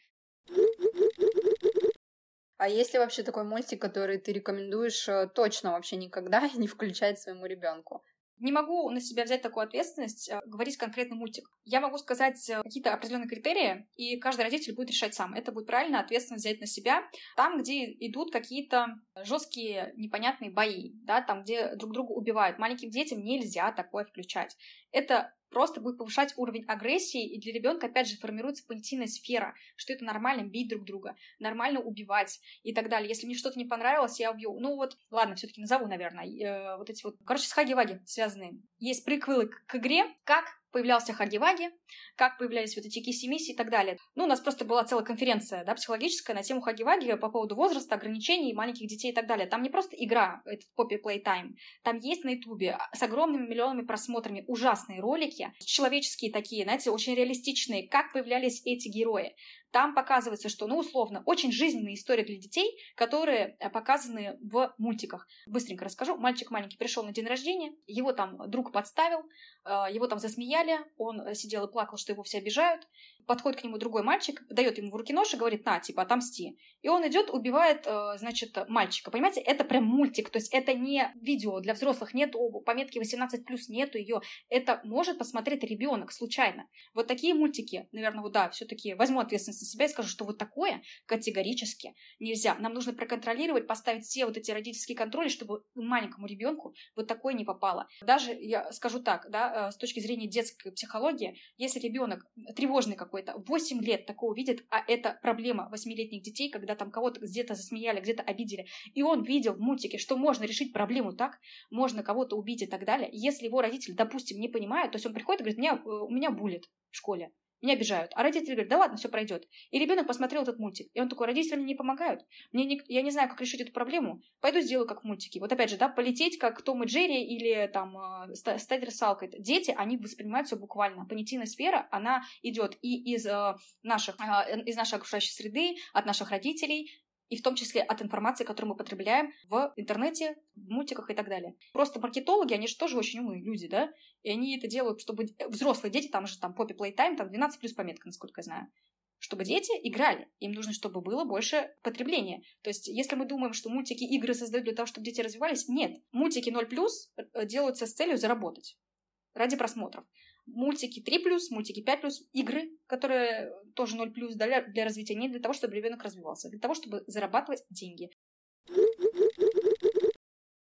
Speaker 5: А есть ли вообще такой мультик, который ты рекомендуешь э, точно вообще никогда не включать своему ребенку?
Speaker 1: Не могу на себя взять такую ответственность, э, говорить конкретный мультик. Я могу сказать э, какие-то определенные критерии, и каждый родитель будет решать сам. Это будет правильно, ответственность взять на себя. Там, где идут какие-то жесткие, непонятные бои, да, там, где друг друга убивают. Маленьким детям нельзя такое включать. Это просто будет повышать уровень агрессии, и для ребенка, опять же, формируется понятийная сфера, что это нормально бить друг друга, нормально убивать и так далее. Если мне что-то не понравилось, я убью. Ну вот, ладно, все-таки назову, наверное, э, вот эти вот, короче, с Хаги-Ваги связанные. Есть приквелы к, к игре, как появлялся Хаги-Ваги, как появлялись вот эти киси-миссии и так далее. Ну, у нас просто была целая конференция, да, психологическая на тему Хаги-Ваги по поводу возраста, ограничений, маленьких детей и так далее. Там не просто игра, это Poppy Playtime, там есть на Ютубе с огромными миллионами просмотрами ужасные ролики, человеческие такие, знаете, очень реалистичные, как появлялись эти герои. Там показывается, что, ну, условно, очень жизненные истории для детей, которые э, показаны в мультиках. Быстренько расскажу. Мальчик маленький пришел на день рождения, его там друг подставил, э, его там засмеяли, он э, сидел и плакал, что его все обижают. Подходит к нему другой мальчик, дает ему в руки нож и говорит, на, типа, отомсти. И он идет, убивает, значит, мальчика. Понимаете, это прям мультик, то есть это не видео для взрослых, нет пометки 18+, нету ее. Это может посмотреть ребенок случайно. Вот такие мультики, наверное, вот да, все-таки возьму ответственность на себя и скажу, что вот такое категорически нельзя. Нам нужно проконтролировать, поставить все вот эти родительские контроли, чтобы маленькому ребенку вот такое не попало. Даже, я скажу так, да, э, с точки зрения детской психологии, если ребенок тревожный какой-то, 8 лет такого видит, а это проблема 8-летних детей, когда там кого-то где-то засмеяли, где-то обидели, и он видел в мультике, что можно решить проблему так, можно кого-то убить и так далее. Если его родители, допустим, не понимают, то есть он приходит и говорит, меня, э, у меня булит в школе. Меня обижают. А родители говорят, да ладно, все пройдет. И ребенок посмотрел этот мультик. И он такой, родители мне не помогают. Мне не, я не знаю, как решить эту проблему. Пойду сделаю как в мультике. Вот опять же, да, полететь как Том и Джерри или там э, стать русалкой. Дети, они воспринимают все буквально. Понятийная сфера, она идет и из э, наших, э, из нашей окружающей среды, от наших родителей, и в том числе от информации, которую мы потребляем в интернете, в мультиках и так далее. Просто маркетологи, они же тоже очень умные люди, да? И они это делают, чтобы взрослые дети, там же там Poppy Playtime, там 12 плюс пометка, насколько я знаю, чтобы дети играли. Им нужно, чтобы было больше потребления. То есть, если мы думаем, что мультики, игры создают для того, чтобы дети развивались, нет. Мультики 0+, э, делаются с целью заработать ради просмотров мультики 3+, мультики 5+, игры, которые тоже 0+, для, для развития, не для того, чтобы ребенок развивался, а для того, чтобы зарабатывать деньги.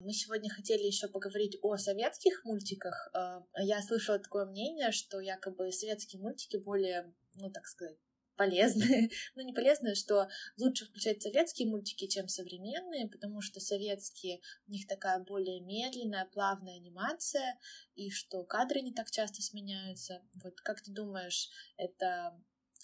Speaker 3: Мы сегодня хотели еще поговорить о советских мультиках. Э, я слышала такое мнение, что якобы советские мультики более, ну так сказать, полезные, ну не полезные, что лучше включать советские мультики, чем современные, потому что советские, у них такая более медленная, плавная анимация, и что кадры не так часто сменяются. Вот как ты думаешь, это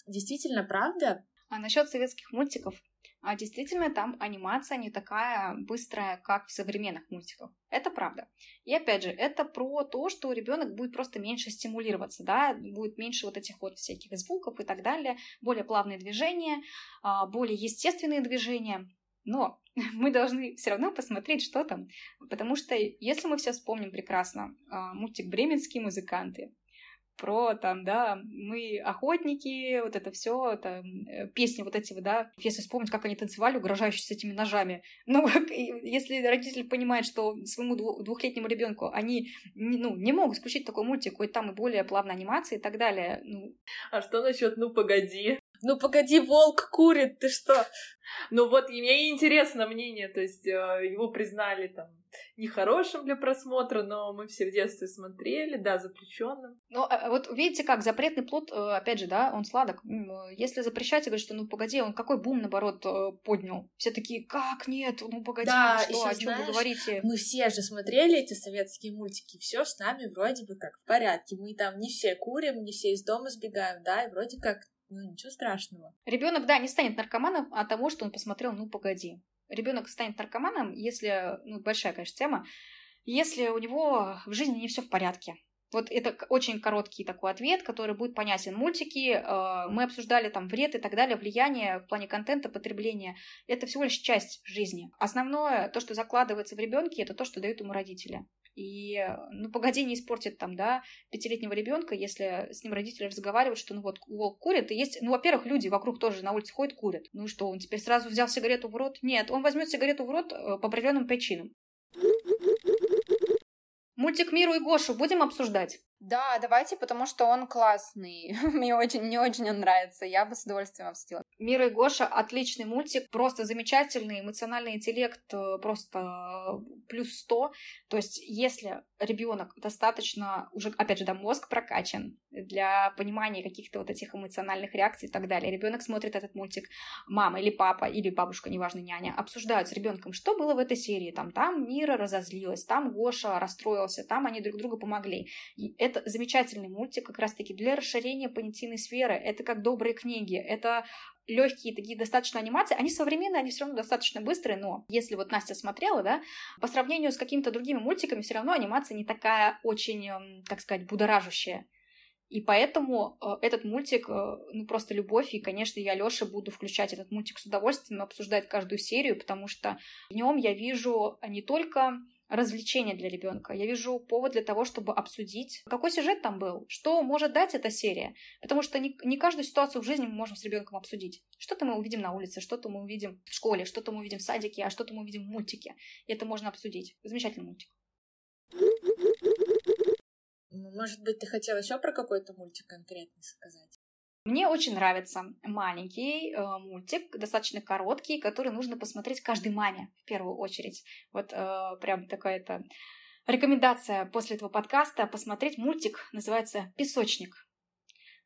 Speaker 3: действительно правда?
Speaker 1: А насчет советских мультиков, а действительно там анимация не такая быстрая, как в современных мультиках. Это правда. И опять же, это про то, что ребенок будет просто меньше стимулироваться, да, будет меньше вот этих вот всяких звуков и так далее, более плавные движения, а, более естественные движения. Но мы должны все равно посмотреть, что там. Потому что если мы все вспомним прекрасно а, мультик «Бременские музыканты», про там, да, мы охотники, вот это все, там, э, песни вот эти да, если вспомнить, как они танцевали, угрожающие с этими ножами. Ну, если родитель понимает, что своему двухлетнему ребенку они, ну, не могут включить такой мультик, хоть там и более плавная анимация и так далее, ну...
Speaker 2: А что насчет «Ну, погоди»?
Speaker 3: Ну, погоди, волк курит, ты что?
Speaker 2: Ну вот, мне интересно мнение, то есть э, его признали там нехорошим для просмотра, но мы все в детстве смотрели, да, запрещенным.
Speaker 1: Ну, а, вот видите как, запретный плод, э, опять же, да, он сладок. Если запрещать, говорят, что ну погоди, он какой бум, наоборот, э, поднял. Все такие, как нет, ну погоди,
Speaker 3: да,
Speaker 1: что,
Speaker 3: еще,
Speaker 1: о чем вы говорите?
Speaker 3: Мы все же смотрели эти советские мультики, все с нами вроде бы как в порядке. Мы там не все курим, не все из дома сбегаем, да, и вроде как ну, ничего страшного.
Speaker 1: Ребенок, да, не станет наркоманом от того, что он посмотрел, ну, погоди. Ребенок станет наркоманом, если, ну, большая, конечно, тема, если у него в жизни не все в порядке. Вот это очень короткий такой ответ, который будет понятен. Мультики, э, мы обсуждали там вред и так далее, влияние в плане контента, потребления. Это всего лишь часть жизни. Основное, то, что закладывается в ребенке, это то, что дают ему родители. И, ну, погоди, не испортит там, да, пятилетнего ребенка, если с ним родители разговаривают, что, ну, вот, волк курит, и есть, ну, во-первых, люди вокруг тоже на улице ходят, курят. Ну, что, он теперь сразу взял сигарету в рот? Нет, он возьмет сигарету в рот э, по определенным причинам. Мультик Миру и Гошу будем обсуждать?
Speaker 5: Да, давайте, потому что он классный. Мне очень, не очень он нравится. Я бы с удовольствием обсудила.
Speaker 1: Мира и Гоша отличный мультик, просто замечательный, эмоциональный интеллект э, просто э, плюс 100. То есть, если ребенок достаточно, уже, опять же, да, мозг прокачан для понимания каких-то вот этих эмоциональных реакций и так далее, ребенок смотрит этот мультик, мама или папа, или бабушка, неважно, няня, обсуждают с ребенком, что было в этой серии, там, там Мира разозлилась, там Гоша расстроился, там они друг другу помогли. И это замечательный мультик как раз-таки для расширения понятийной сферы. Это как добрые книги. Это легкие такие достаточно анимации, они современные, они все равно достаточно быстрые, но если вот Настя смотрела, да, по сравнению с какими-то другими мультиками, все равно анимация не такая очень, эм, так сказать, будоражущая. И поэтому э, этот мультик, э, ну, просто любовь. И, конечно, я Лёше буду включать этот мультик с удовольствием, обсуждать каждую серию, потому что в нем я вижу не только развлечение для ребенка. Я вижу повод для того, чтобы обсудить, какой сюжет там был, что может дать эта серия. Потому что не, не каждую ситуацию в жизни мы можем с ребенком обсудить. Что-то мы увидим на улице, что-то мы увидим в школе, что-то мы увидим в садике, а что-то мы увидим в мультике. И это можно обсудить. Замечательный мультик.
Speaker 3: Может быть, ты хотела еще про какой-то мультик конкретный сказать?
Speaker 1: Мне очень нравится маленький э, мультик, достаточно короткий, который нужно посмотреть каждой маме в первую очередь. Вот э, прям такая-то рекомендация после этого подкаста посмотреть мультик, называется «Песочник».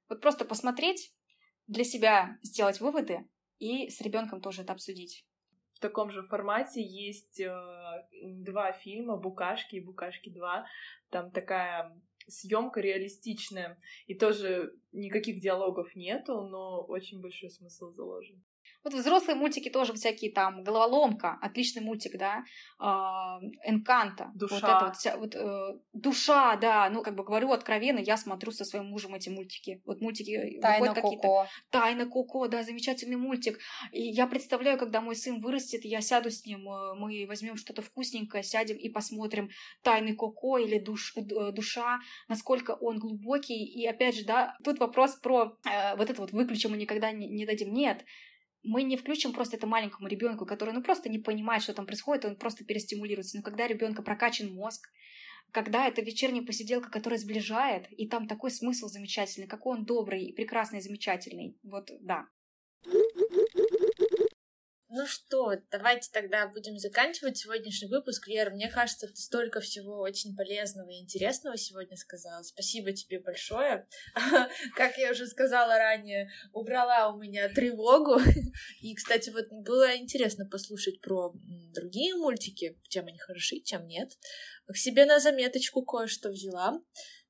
Speaker 1: Вот просто посмотреть, для себя сделать выводы и с ребенком тоже это обсудить.
Speaker 2: В таком же формате есть э, два фильма «Букашки» и «Букашки 2». Там такая съемка реалистичная. И тоже никаких диалогов нету, но очень большой смысл заложен.
Speaker 1: Вот взрослые мультики тоже всякие там, Головоломка, отличный мультик, да, а, Энканта.
Speaker 2: Душа.
Speaker 1: Вот это вот, вся, вот э, душа, да, ну, как бы говорю откровенно, я смотрю со своим мужем эти мультики. Вот мультики
Speaker 5: Тайна Коко.
Speaker 1: Тайна Коко, да, замечательный мультик. И я представляю, когда мой сын вырастет, я сяду с ним, э, мы возьмем что-то вкусненькое, сядем и посмотрим Тайны Коко или душ, э, Душа, насколько он глубокий. И опять же, да, тут вопрос про э, вот это вот выключим мы никогда не, не дадим. Нет, мы не включим просто это маленькому ребенку, который ну просто не понимает, что там происходит, он просто перестимулируется. Но когда ребенка прокачан мозг, когда это вечерняя посиделка, которая сближает, и там такой смысл замечательный, какой он добрый, прекрасный, замечательный. Вот да.
Speaker 3: Ну что, давайте тогда будем заканчивать сегодняшний выпуск. Лера, мне кажется, ты столько всего очень полезного и интересного сегодня сказала. Спасибо тебе большое. Как я уже сказала ранее, убрала у меня тревогу. И, кстати, вот было интересно послушать про другие мультики, чем они хороши, чем нет. К себе на заметочку кое-что взяла.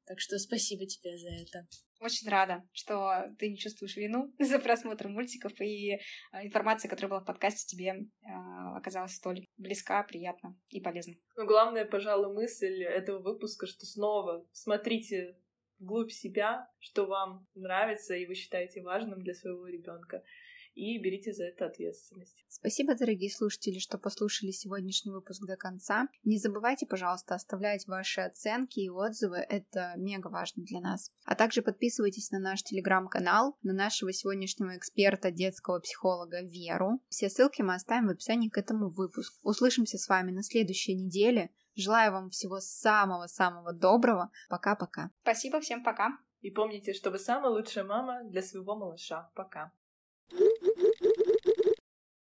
Speaker 3: Так что спасибо тебе за это.
Speaker 1: Очень рада, что ты не чувствуешь вину за просмотр мультиков, и а, информация, которая была в подкасте, тебе а, оказалась столь близка, приятна и полезна.
Speaker 2: Ну, главная, пожалуй, мысль этого выпуска, что снова смотрите вглубь себя, что вам нравится и вы считаете важным для своего ребенка и берите за это ответственность.
Speaker 5: Спасибо, дорогие слушатели, что послушали сегодняшний выпуск до конца. Не забывайте, пожалуйста, оставлять ваши оценки и отзывы, это мега важно для нас. А также подписывайтесь на наш телеграм-канал, на нашего сегодняшнего эксперта, детского психолога Веру. Все ссылки мы оставим в описании к этому выпуску. Услышимся с вами на следующей неделе. Желаю вам всего самого-самого доброго. Пока-пока.
Speaker 1: Спасибо, всем пока.
Speaker 2: И помните, что вы самая лучшая мама для своего малыша. Пока.